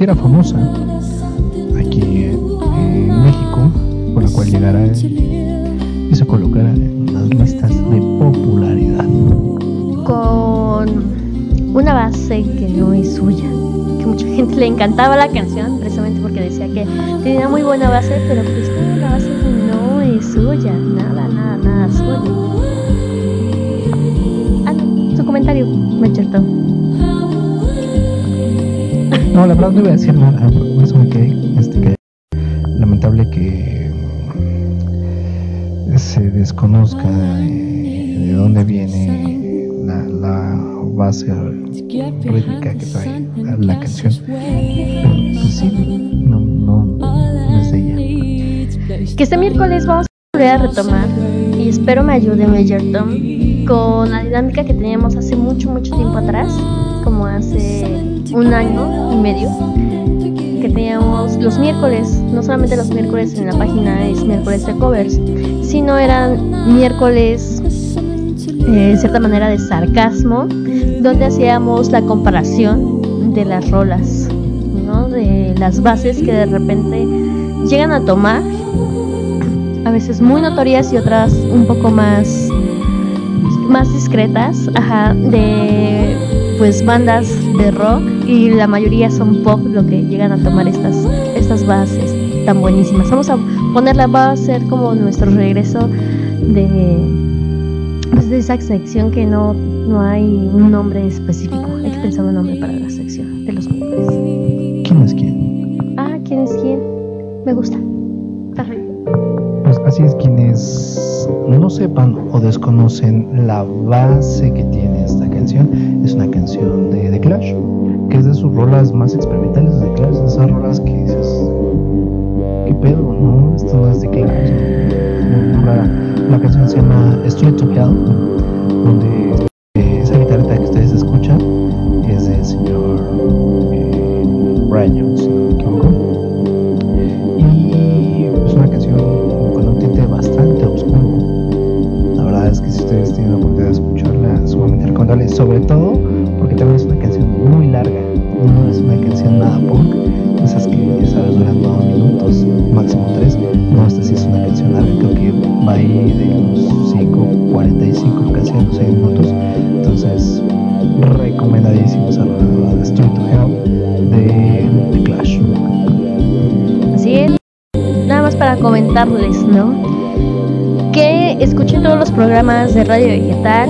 Que famosa aquí en México, por la cual llegara y se colocara en las listas de popularidad. con una base que no es suya. Que mucha gente le encantaba la canción precisamente porque decía que tenía muy buena base, pero pues la base no es suya, nada, nada, nada suya. Ah, su comentario, Macherton. No, la verdad no iba a decir nada, por eso me quedé. Este, que lamentable que se desconozca eh, de dónde viene la, base rítmica que trae la canción. Pues sí, no, no, no es de ella. Que este miércoles vamos a volver a retomar espero me ayude Majerton con la dinámica que teníamos hace mucho, mucho tiempo atrás, como hace un año y medio, que teníamos los miércoles, no solamente los miércoles en la página es miércoles de covers, sino eran miércoles eh, cierta manera de sarcasmo, donde hacíamos la comparación de las rolas, ¿no? de las bases que de repente llegan a tomar, a veces muy notorias y otras un poco más, más discretas, ajá, de pues bandas de rock y la mayoría son pop lo que llegan a tomar estas, estas bases tan buenísimas. Vamos a ponerla, va a ser como nuestro regreso de, pues, de esa sección que no, no hay un nombre específico. Hay que pensar un nombre para la sección de los miércoles. ¿Quién es quién? Ah, ¿quién es quién? Me gusta. Es quienes no sepan o desconocen la base que tiene esta canción. Es una canción de The Clash, que es de sus rolas más experimentales de The Clash, de esas rolas que dices, ¿qué pedo? No, esto no es The Clash. rara. La canción se llama Street to Hell, donde programas de Radio Vegetal.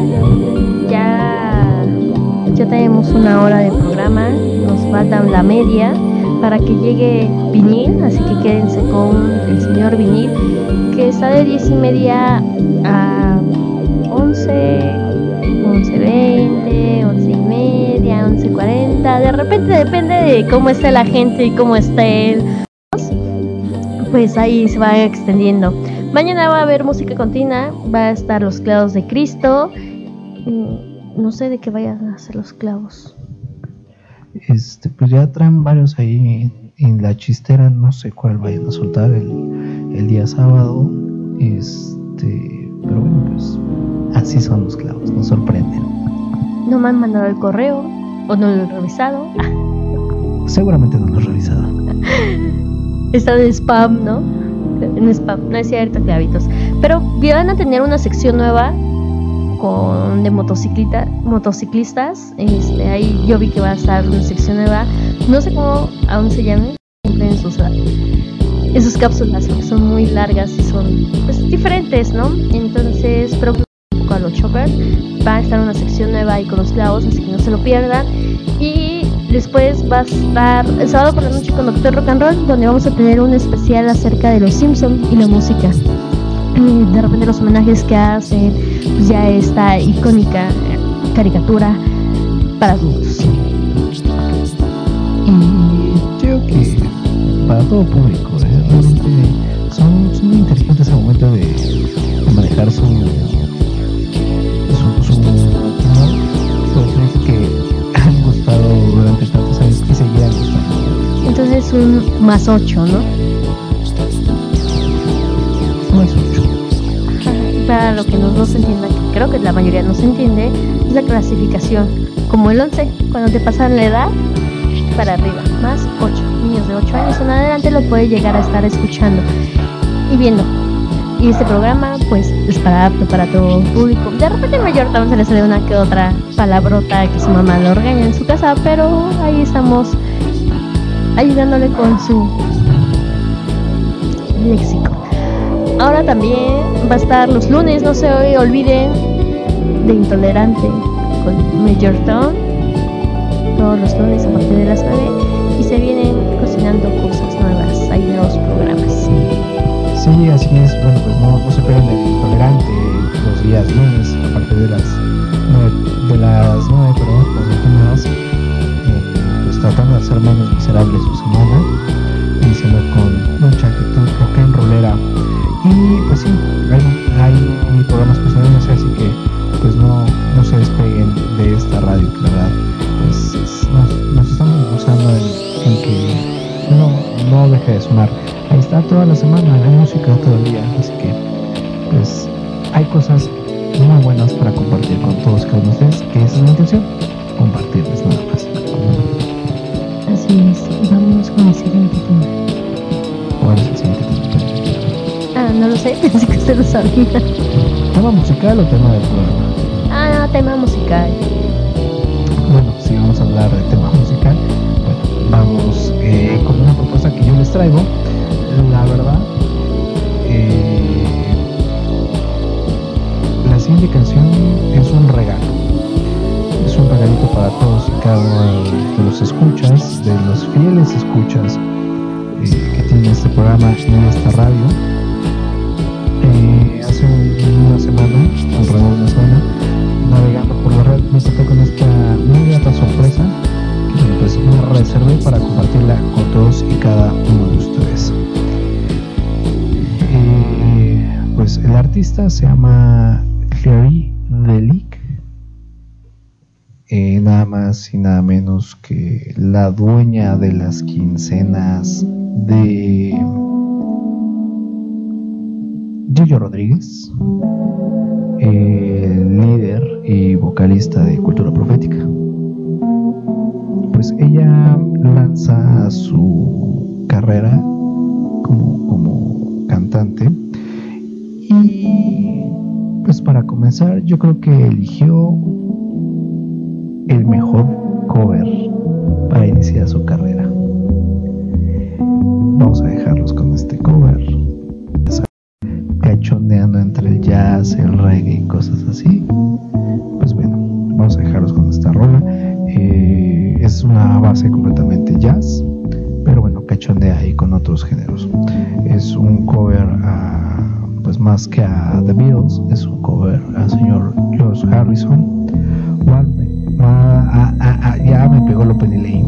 Ya, ya tenemos una hora de programa. Nos falta la media para que llegue Vinil. Así que quédense con el señor Vinil, que está de 10 y media a 11, 11.20, 11 y media, 11.40. De repente depende de cómo esté la gente y cómo esté él pues ahí se va extendiendo. Mañana va a haber música continua, va a estar los clavos de Cristo. Mm, No sé de qué vayan a ser los clavos. Este, pues ya traen varios ahí en, la chistera, no sé cuál vayan a soltar el, el día sábado. Este, pero bueno, pues así son los clavos, nos sorprenden. No me han mandado el correo o no lo he revisado. Seguramente no lo he revisado. está de spam, ¿no? En spam, no es cierto, clavitos. Pero van a tener una sección nueva con de motociclita, motociclistas. Este, ahí yo vi que va a estar una sección nueva. No sé cómo aún se llame, siempre en sus, cápsulas, porque son muy largas y son pues, diferentes, ¿no? Entonces, pero un poco a los choppers. Va a estar una sección nueva ahí con los clavos, así que no se lo pierdan. Y después va a estar el sábado por la noche con Doctor Rock and Roll, donde vamos a tener un especial acerca de los Simpsons y la música. De repente los homenajes que hacen, pues ya esta icónica caricatura para adultos. Y creo que para todo público, ¿eh? realmente son, son muy inteligentes al momento de, manejar su un más 8, ¿no? Más ocho. Para lo que no, no se entienda, creo que la mayoría no se entiende, es la clasificación. Como el 11, cuando te pasan la edad, para arriba, más 8. Niños de 8 años en adelante lo puede llegar a estar escuchando y viendo. Y este programa, pues, es para apto para todo público. De repente en mayor también se le sale una que otra palabrota que su mamá lo regaña en su casa, pero ahí estamos ayudándole con su léxico. Ahora también va a estar los lunes, no se olviden de Intolerante con Major Tom. Todos los lunes a partir de las 9 y se vienen cocinando cosas nuevas en los programas. Sí, así es. Bueno, pues no, no se pierdan el intolerante los días lunes a partir de las 9, de las 9 perdón, tratando de hacer menos miserable su semana, iniciando con mucha actitud rock and rollera. Y pues sí, hay, hay programas posteriores, así que pues no, no se despeguen de esta radio, que la verdad, pues es- nos, estamos en, en que no, no deje de sonar. Ahí está toda la semana, hay música todo el día, así que pues hay cosas muy buenas para compartir con todos cada uno de ustedes, que esa es la intención, compartirles nada sé, pensé que usted lo sabía. ¿Tema musical o tema del programa? Ah, no, tema musical. Bueno, si vamos a hablar de tema musical, bueno, vamos eh, con una propuesta que yo les traigo. La verdad, eh, la siguiente canción es un regalo. Es un regalito para todos y cada uno de los escuchas, de los fieles escuchas eh, que tiene este programa y esta radio. Me reservé para compartirla con todos y cada uno de ustedes. Eh, pues el artista se llama Clary Delic, eh, nada más y nada menos que la dueña de las quincenas de Gillo Rodríguez, el líder y vocalista de Cultura Profética. Pues ella lanza su carrera como, como cantante y pues para comenzar yo creo que eligió el mejor cover para iniciar su carrera. Vamos a dejarlos con este cover cachondeando entre el jazz, el reggae y cosas así. Pues bueno, vamos a dejarlos con esta rola. Eh, es una base completamente jazz, pero bueno, cachondea ahí con otros géneros. Es un cover a, pues más que a The Beatles, es un cover al señor George Harrison. While my- ah, ah, ah, ya me pegó lo Lane.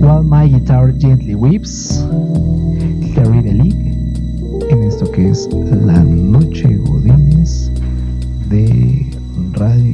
While my guitar gently weeps, Carry the League en esto que es la noche Godines de Radio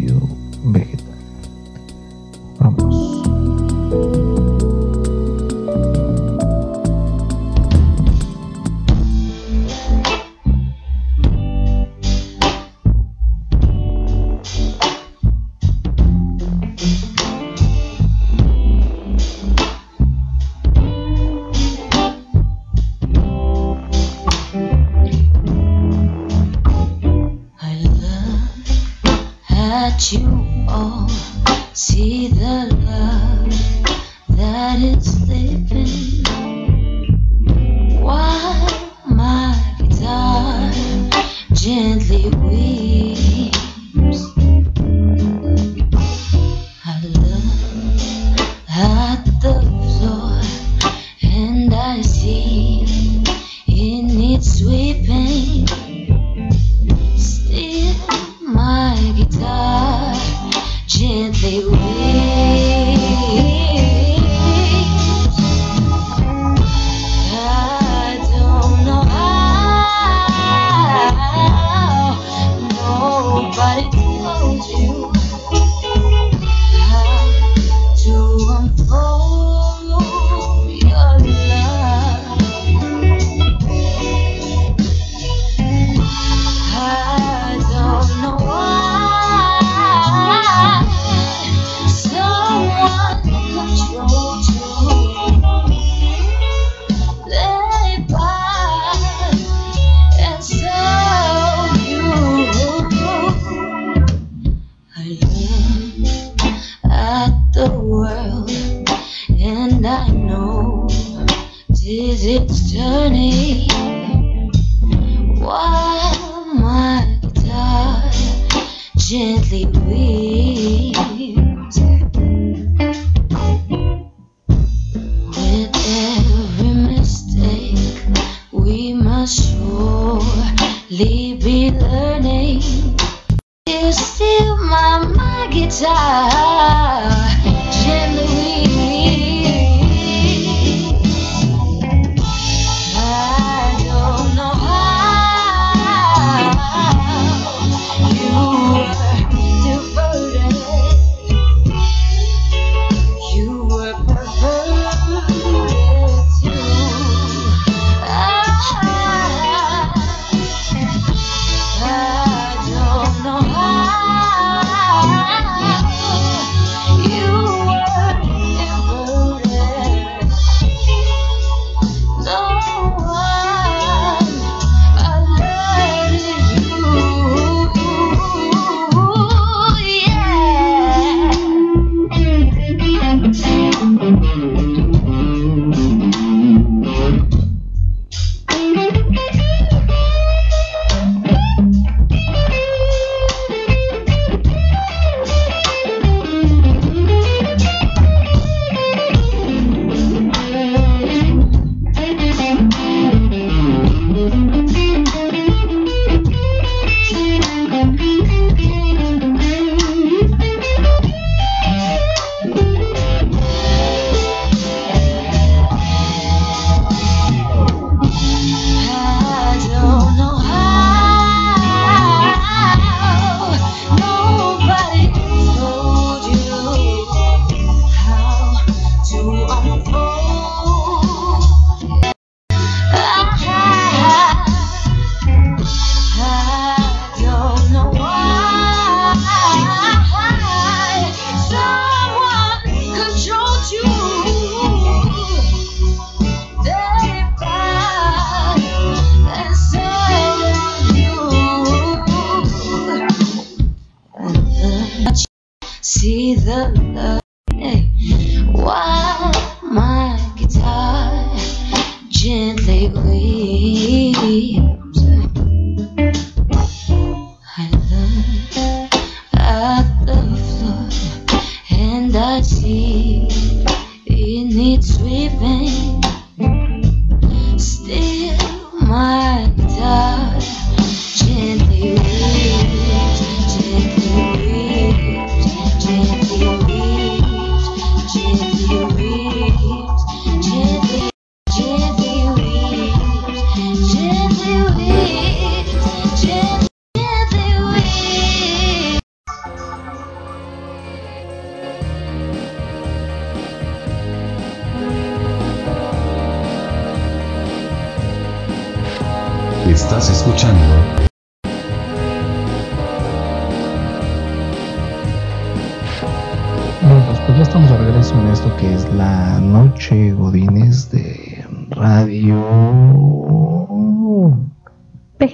rain.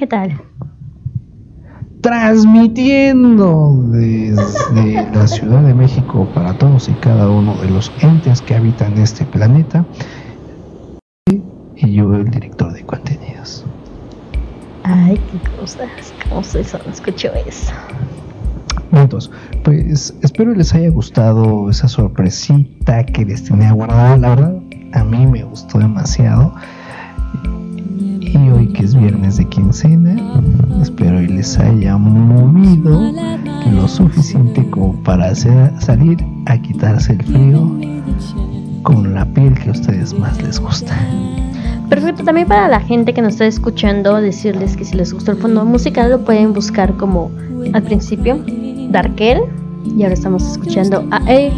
Vegetal. transmitiendo desde la Ciudad de México para todos y cada uno de los entes que habitan este planeta. Y yo, el director de contenidos. Ay, qué cosas. ¿Cómo se eso? No escucho eso. Entonces, pues espero les haya gustado esa sorpresita que les tenía guardada. La verdad, a mí me gustó demasiado. Y hoy que es viernes de quincena, espero y les haya movido lo suficiente como para hacer, salir a quitarse el frío con la piel que a ustedes más les gusta. Perfecto, también para la gente que nos está escuchando, decirles que si les gustó el fondo musical lo pueden buscar como al principio, Darkel, y ahora estamos escuchando a Egg.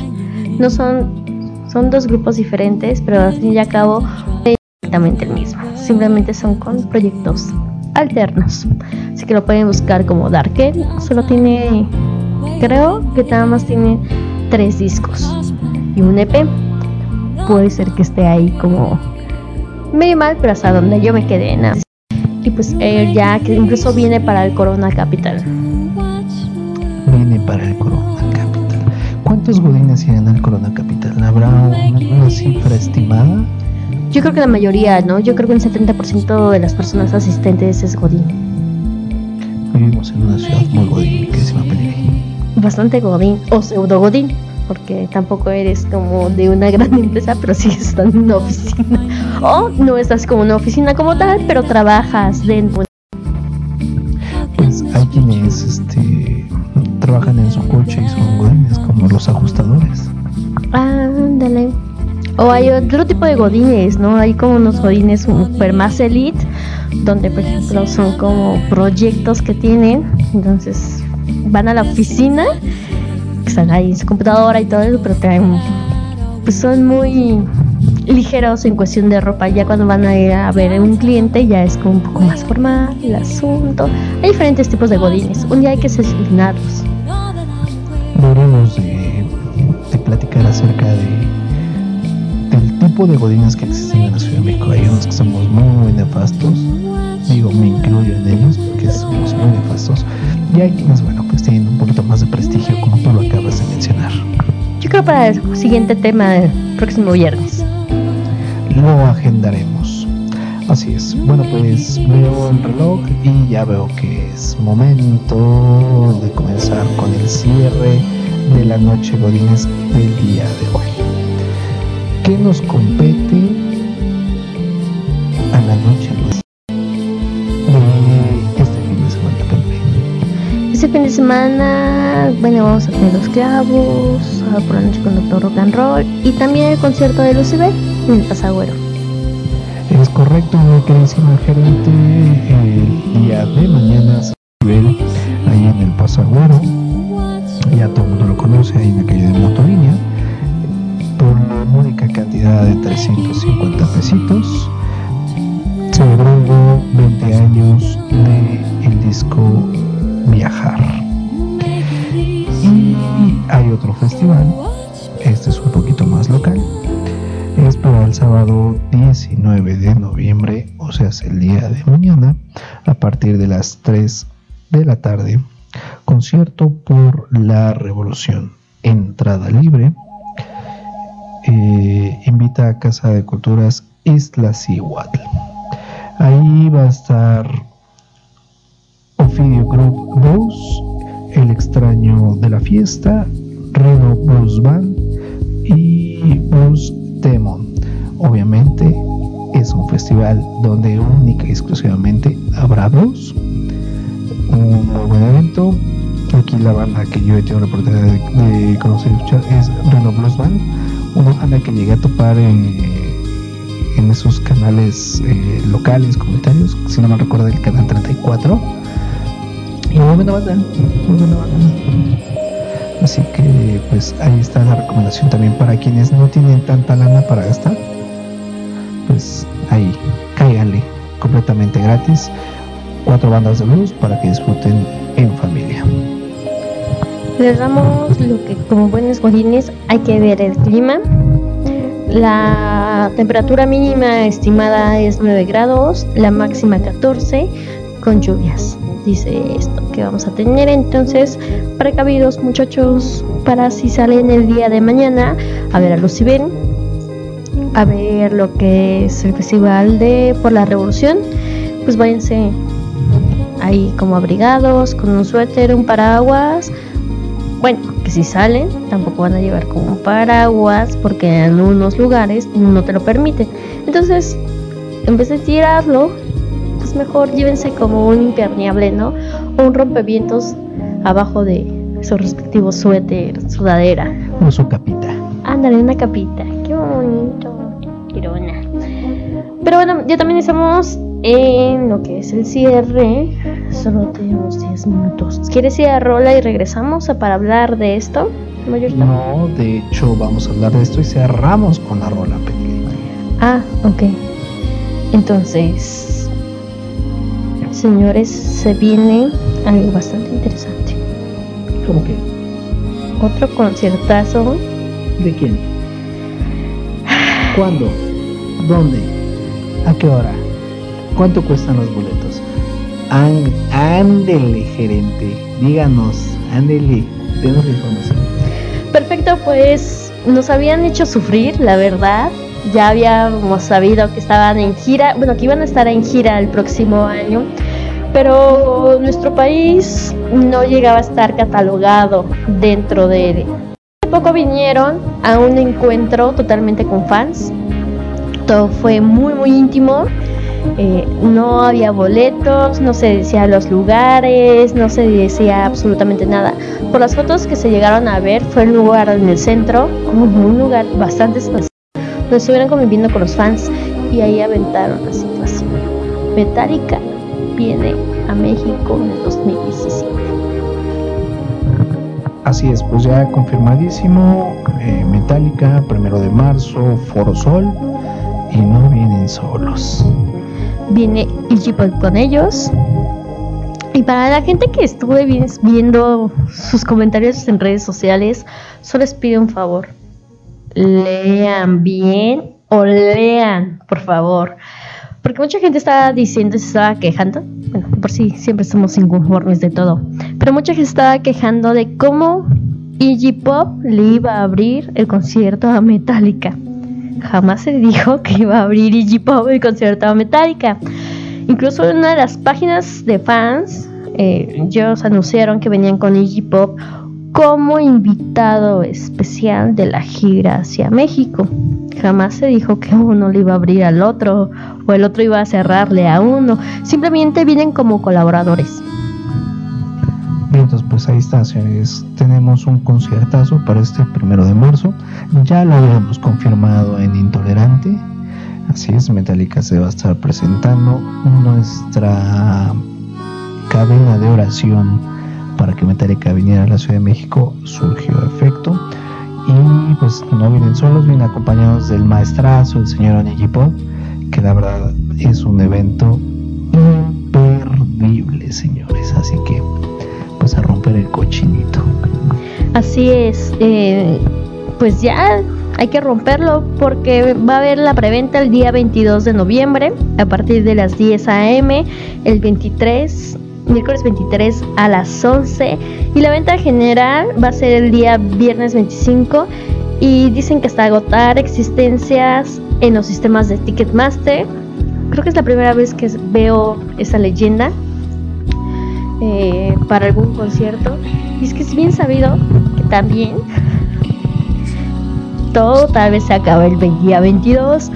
No son, son dos grupos diferentes, pero al fin y al cabo exactamente el mismo. Simplemente son con proyectos alternos. Así que lo pueden buscar como Darkel. Solo tiene, creo que nada más tiene tres discos y un EP. Puede ser que esté ahí como medio mal, pero hasta donde yo me quedé, nada. Y pues él ya que incluso viene para el Corona Capital. Viene para el Corona Capital. ¿Cuántos godines irán al Corona Capital? ¿Habrá una cifra estimada? Yo creo que la mayoría, ¿no? Yo creo que un 70% de las personas asistentes es Godín. Vivimos en una ciudad muy godín, mi queridísima Pellegrini. Bastante Godín o pseudo Godín, porque tampoco eres como de una gran empresa, pero sí estás en una oficina. O no estás como una oficina como tal, pero trabajas dentro. Pues hay quienes este, trabajan en su coche y son godines, como los ajustadores. Ándale. O hay otro tipo de godines, ¿no? Hay como unos godines super más elite, donde por ejemplo son como proyectos que tienen, entonces van a la oficina, están ahí en su computadora y todo eso, pero traen, pues son muy ligeros en cuestión de ropa. Ya cuando van a ir a ver un cliente ya es como un poco más formal el asunto. Hay diferentes tipos de godines. Un día hay que seleccionarlos. Deberíamos de, de platicar acerca de tipo de godines que existen en la Ciudad de México. Hay unos que somos muy nefastos, digo, me incluyo en ellos porque somos muy nefastos. Y hay quienes, bueno, pues tienen un poquito más de prestigio, como tú lo acabas de mencionar. Yo creo para el siguiente tema del próximo viernes. Lo agendaremos. Así es. Bueno, pues veo el reloj y ya veo que es momento de comenzar con el cierre de la noche Godines del día de hoy. ¿Qué nos compete a la noche de este fin de semana, Pepe? Este fin de semana, bueno, vamos a tener los clavos, por la noche con Doctor Rock and Roll y también el concierto de Lucibel en el Pasagüero. Es correcto, mi queridísima gerente. El día de mañana ver ahí en el Pasagüero. Ya todo el mundo lo conoce, ahí en la calle de Motolínea. Por la módica cantidad de 350 pesitos. Celebrando 20 años de el disco Viajar. Y hay otro festival. Este es un poquito más local es para el sábado 19 de noviembre, o sea, es el día de mañana, a partir de las 3 de la tarde. Concierto por la revolución. Entrada libre. Eh, invita a Casa de Culturas Isla Cihuatl. Ahí va a estar Ofidio Group Blues, El extraño de la fiesta, Reno Blues Band y Blues Demon. Obviamente es un festival donde única y exclusivamente habrá blues. Un muy buen evento. Aquí la banda que yo he tenido la oportunidad de, de conocer es Reno Blues Band. Una banda que llegué a topar en, esos canales eh, locales, comunitarios, si no me recuerdo el canal 34. Y muy buena banda, muy buena banda. Así que pues ahí está la recomendación también para quienes no tienen tanta lana para gastar. Pues ahí, cáiganle completamente gratis. Cuatro bandas de blues para que disfruten en familia. Les damos lo que como buenos godines hay que ver el clima. La temperatura mínima estimada es 9 grados, la máxima 14 con lluvias. dice esto que vamos a tener. Entonces, precavidos muchachos, para si salen el día de mañana a ver a Lucy Ben, a ver lo que es el festival de por la revolución, pues váyanse ahí como abrigados, con un suéter, un paraguas. Bueno, que si salen, tampoco van a llevar como paraguas, porque en algunos lugares no te lo permiten. Entonces, en vez de tirarlo, pues mejor llévense como un impermeable, ¿no? O un rompevientos abajo de su respectivo suéter, sudadera. O su capita. Ándale, una capita. Qué bonito. Quirona. Pero bueno, ya también estamos en lo que es el cierre. Solo tenemos 10 minutos. ¿Quieres ir a Rola y regresamos a- para hablar de esto? Mayorita? No, de hecho, vamos a hablar de esto y cerramos con la rola, Petri. Ah, ok. Entonces, señores, se viene algo bastante interesante. ¿Cómo que? Otro conciertazo. ¿De quién? ¿Cuándo? ¿Dónde? ¿A qué hora? ¿Cuánto cuestan los boletos? Án- ándele, gerente. Díganos, ándele. Denos la información. Perfecto, pues nos habían hecho sufrir, la verdad. Ya habíamos sabido que estaban en gira, bueno, que iban a estar en gira el próximo año, pero nuestro país no llegaba a estar catalogado dentro de él. Hace poco vinieron a un encuentro totalmente con fans. Todo fue muy, muy íntimo. Eh, no había boletos, no se decía los lugares, no se decía absolutamente nada. Por las fotos que se llegaron a ver, fue un lugar en el centro, como un lugar bastante espaciado, donde estuvieron conviviendo con los fans y ahí aventaron la situación. Metallica viene a México en el 2017. Así es, pues ya confirmadísimo. eh, Metallica, primero de marzo, Foro Sol. Y no vienen solos. Viene Pop con ellos. Y para la gente que estuve vi- viendo sus comentarios en redes sociales, solo les pido un favor. Lean bien o lean, por favor. Porque mucha gente estaba diciendo, se estaba quejando. Bueno, por si siempre somos inconformes de todo. Pero mucha gente estaba quejando de cómo Iggy Pop le iba a abrir el concierto a Metallica. Jamás se dijo que iba a abrir Iggy Pop el concierto a Metallica. Incluso en una de las páginas de fans, eh, ellos anunciaron que venían con Iggy Pop como invitado especial de la gira hacia México. Jamás se dijo que uno le iba a abrir al otro o el otro iba a cerrarle a uno. Simplemente vienen como colaboradores. Entonces pues ahí está, señores. Tenemos un conciertazo para este primero de marzo. Ya lo habíamos confirmado en Intolerante. Así es, Metallica se va a estar presentando. Nuestra cadena de oración para que Metallica viniera a la Ciudad de México surgió efecto. Y pues no vienen solos, vienen acompañados del maestrazo, el señor Onigi que la verdad es un evento imperdible, señores. Así que a romper el cochinito. Así es, eh, pues ya hay que romperlo porque va a haber la preventa el día 22 de noviembre a partir de las 10 a.m., el 23, miércoles 23 a las 11 y la venta general va a ser el día viernes 25 y dicen que hasta agotar existencias en los sistemas de Ticketmaster. Creo que es la primera vez que veo esa leyenda eh, para algún concierto. Y es que es bien sabido que también todo tal vez se acabe el día 22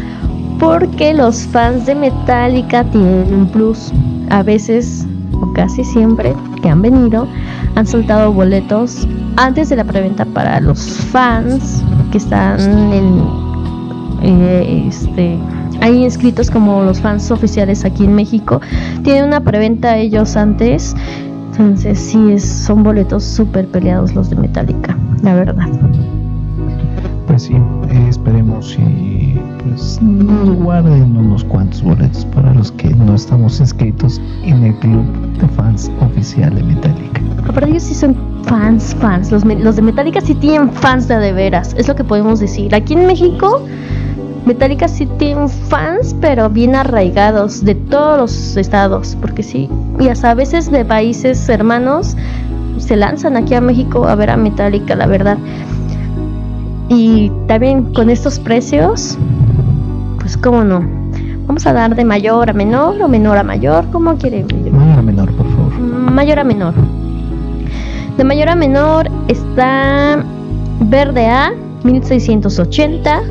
porque los fans de Metallica tienen un plus. A veces, o casi siempre, que han venido, han soltado boletos antes de la preventa para los fans que están en, eh, este, ahí inscritos como los fans oficiales aquí en México. Tienen una preventa ellos antes. Entonces sí, es, son boletos súper peleados los de Metallica, la verdad. Pues sí, eh, esperemos y pues nos guarden unos cuantos boletos para los que no estamos inscritos en el club de fans oficial de Metallica. Aparte ellos sí son fans, fans. Los, los de Metallica sí tienen fans de de veras. Es lo que podemos decir. Aquí en México Metallica sí tiene fans, pero bien arraigados de todos los estados, porque sí, y hasta a veces de países hermanos se lanzan aquí a México a ver a Metallica, la verdad. Y también con estos precios, pues cómo no. Vamos a dar de mayor a menor o menor a mayor, ¿cómo quiere? Mayor a menor, por favor. Mayor a menor. De mayor a menor está verde A 1680,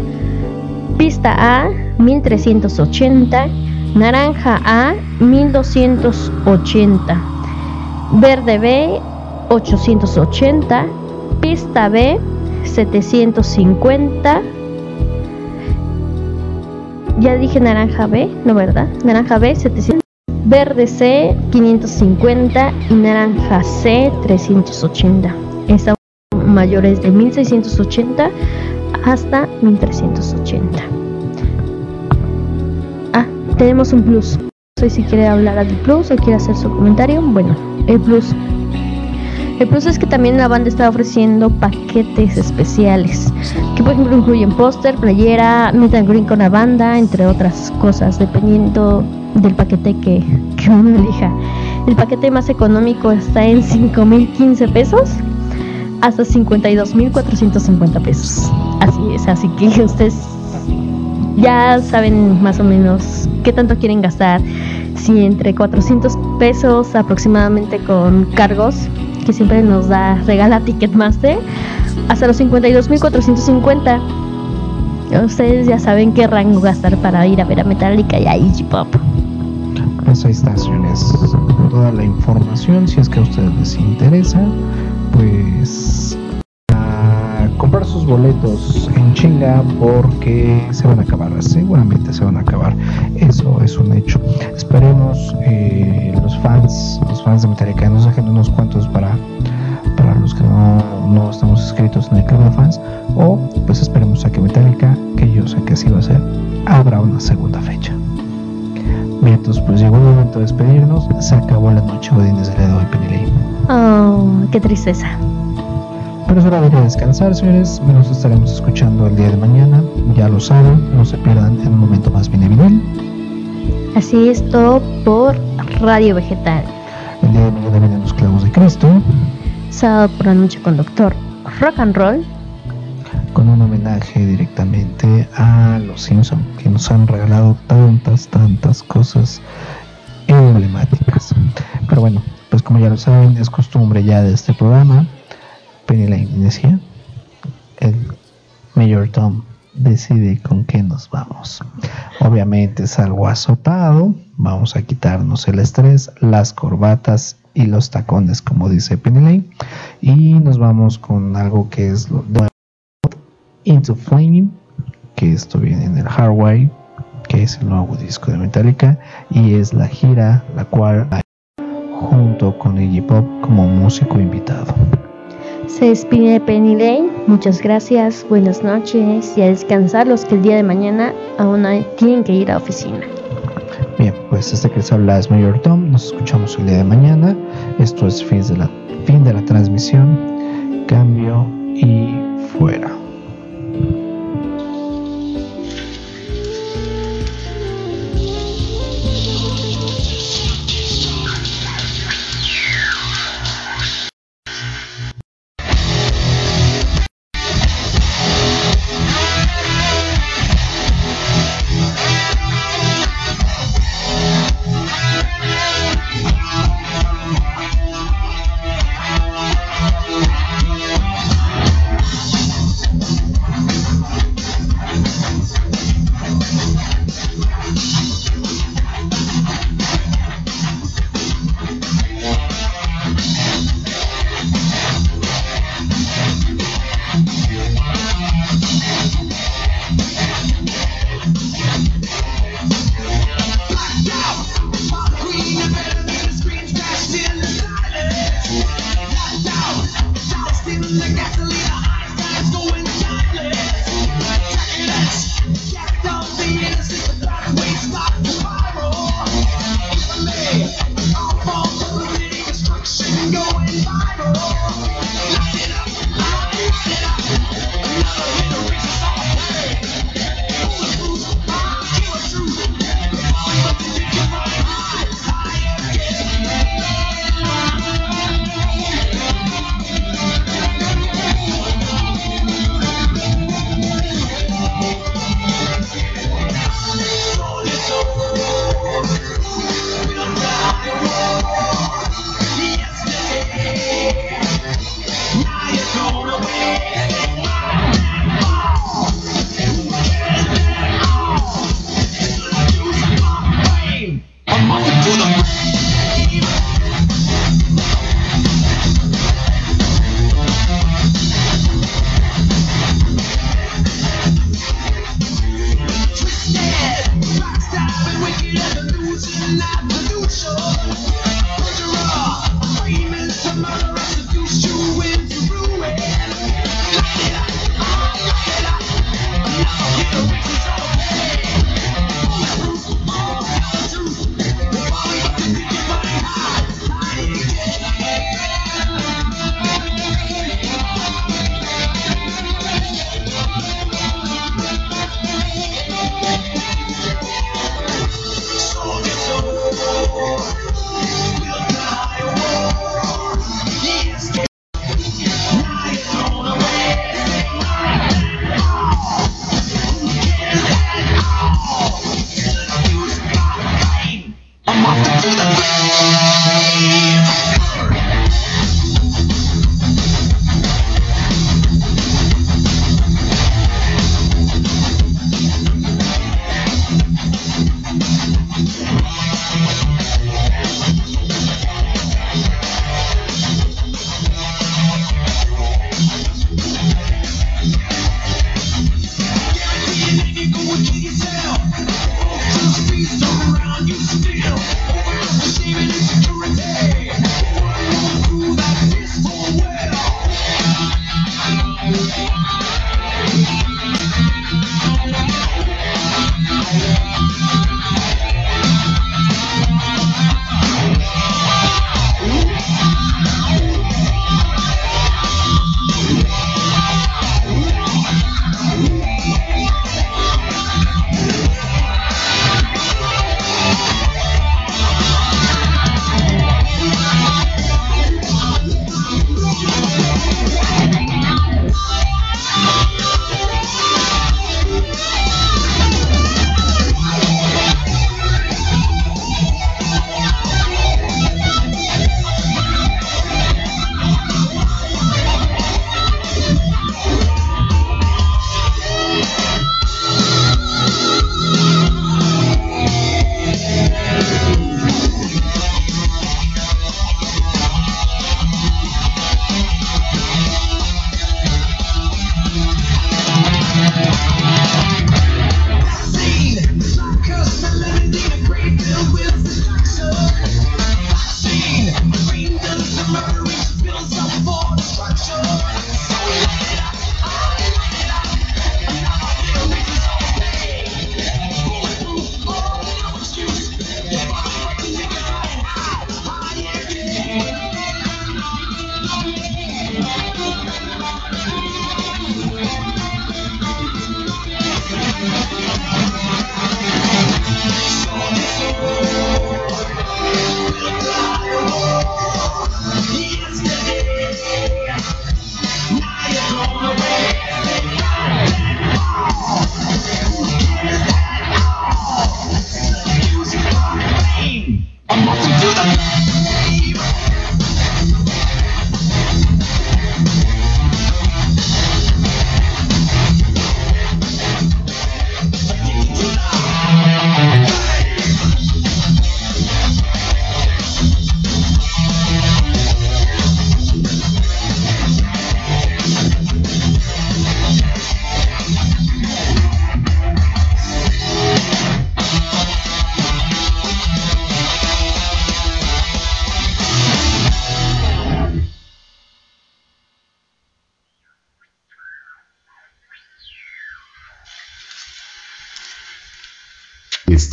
pista A 1380, naranja A 1280, verde B 880, pista B 750. Ya dije naranja B, ¿no verdad? Naranja B 700. Verde C 550 y naranja C 380. Están mayores de 1680 hasta 1380. Ah, tenemos un plus. No sé si quiere hablar del plus o quiere hacer su comentario. Bueno, el plus. El plus es que también la banda está ofreciendo paquetes especiales, que por ejemplo incluyen póster, playera, meet and greet con la banda, entre otras cosas, dependiendo del paquete que, que uno elija. El paquete más económico está en 5.015 pesos hasta 52.450 pesos. Así es, así que ustedes ya saben más o menos qué tanto quieren gastar. Si entre 400 pesos aproximadamente con cargos, que siempre nos da, regala Ticketmaster, hasta los 52.450. Ustedes ya saben qué rango gastar para ir a ver a Metallica y a Iggy Pop. Pues ahí está. Toda la información, si es que a ustedes les interesa, pues comprar sus boletos en chinga porque se van a acabar, seguramente se van a acabar. Eso es un hecho. Esperemos eh, los fans, los fans de Metallica, nos dejen unos cuantos para para los que no, no estamos inscritos en el club de fans o pues esperemos a que Metallica, que yo sé que así va a ser, habrá una segunda fecha. Bien, entonces pues llegó el momento de despedirnos. Se acabó la noche Godines del dedo de Penilei. Oh, qué tristeza. Pero es hora de ir a descansar, señores. Nos estaremos escuchando el día de mañana. Ya lo saben, no se pierdan en un momento más bien vinil. Así es todo por Radio Vegetal. El día de mañana vienen los clavos de Cristo Sábado por la noche con Doctor Rock and Roll. con un homenaje directamente a los Simpson que nos han regalado tantas, tantas cosas emblemáticas. Pero bueno, pues como ya lo saben, es costumbre ya de este programa. Penny Lane decía, el Mayor Tom decide con qué nos vamos. Obviamente es algo azotado, vamos a quitarnos el estrés, las corbatas y los tacones, como dice Lane, y nos vamos con algo que es lo Into Flaming, que esto viene en el Hardware, que es el nuevo disco de Metallica, y es la gira la cual junto con Iggy Pop como músico invitado. Se despide Penny Lane. Muchas gracias, buenas noches y a descansar los que el día de mañana aún tienen que ir a oficina. Bien, pues este que les habla es Mayor Tom, nos escuchamos el día de mañana. Esto es fin de la, fin de la transmisión, cambio y fuera.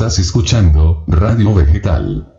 Estás escuchando Radio Vegetal.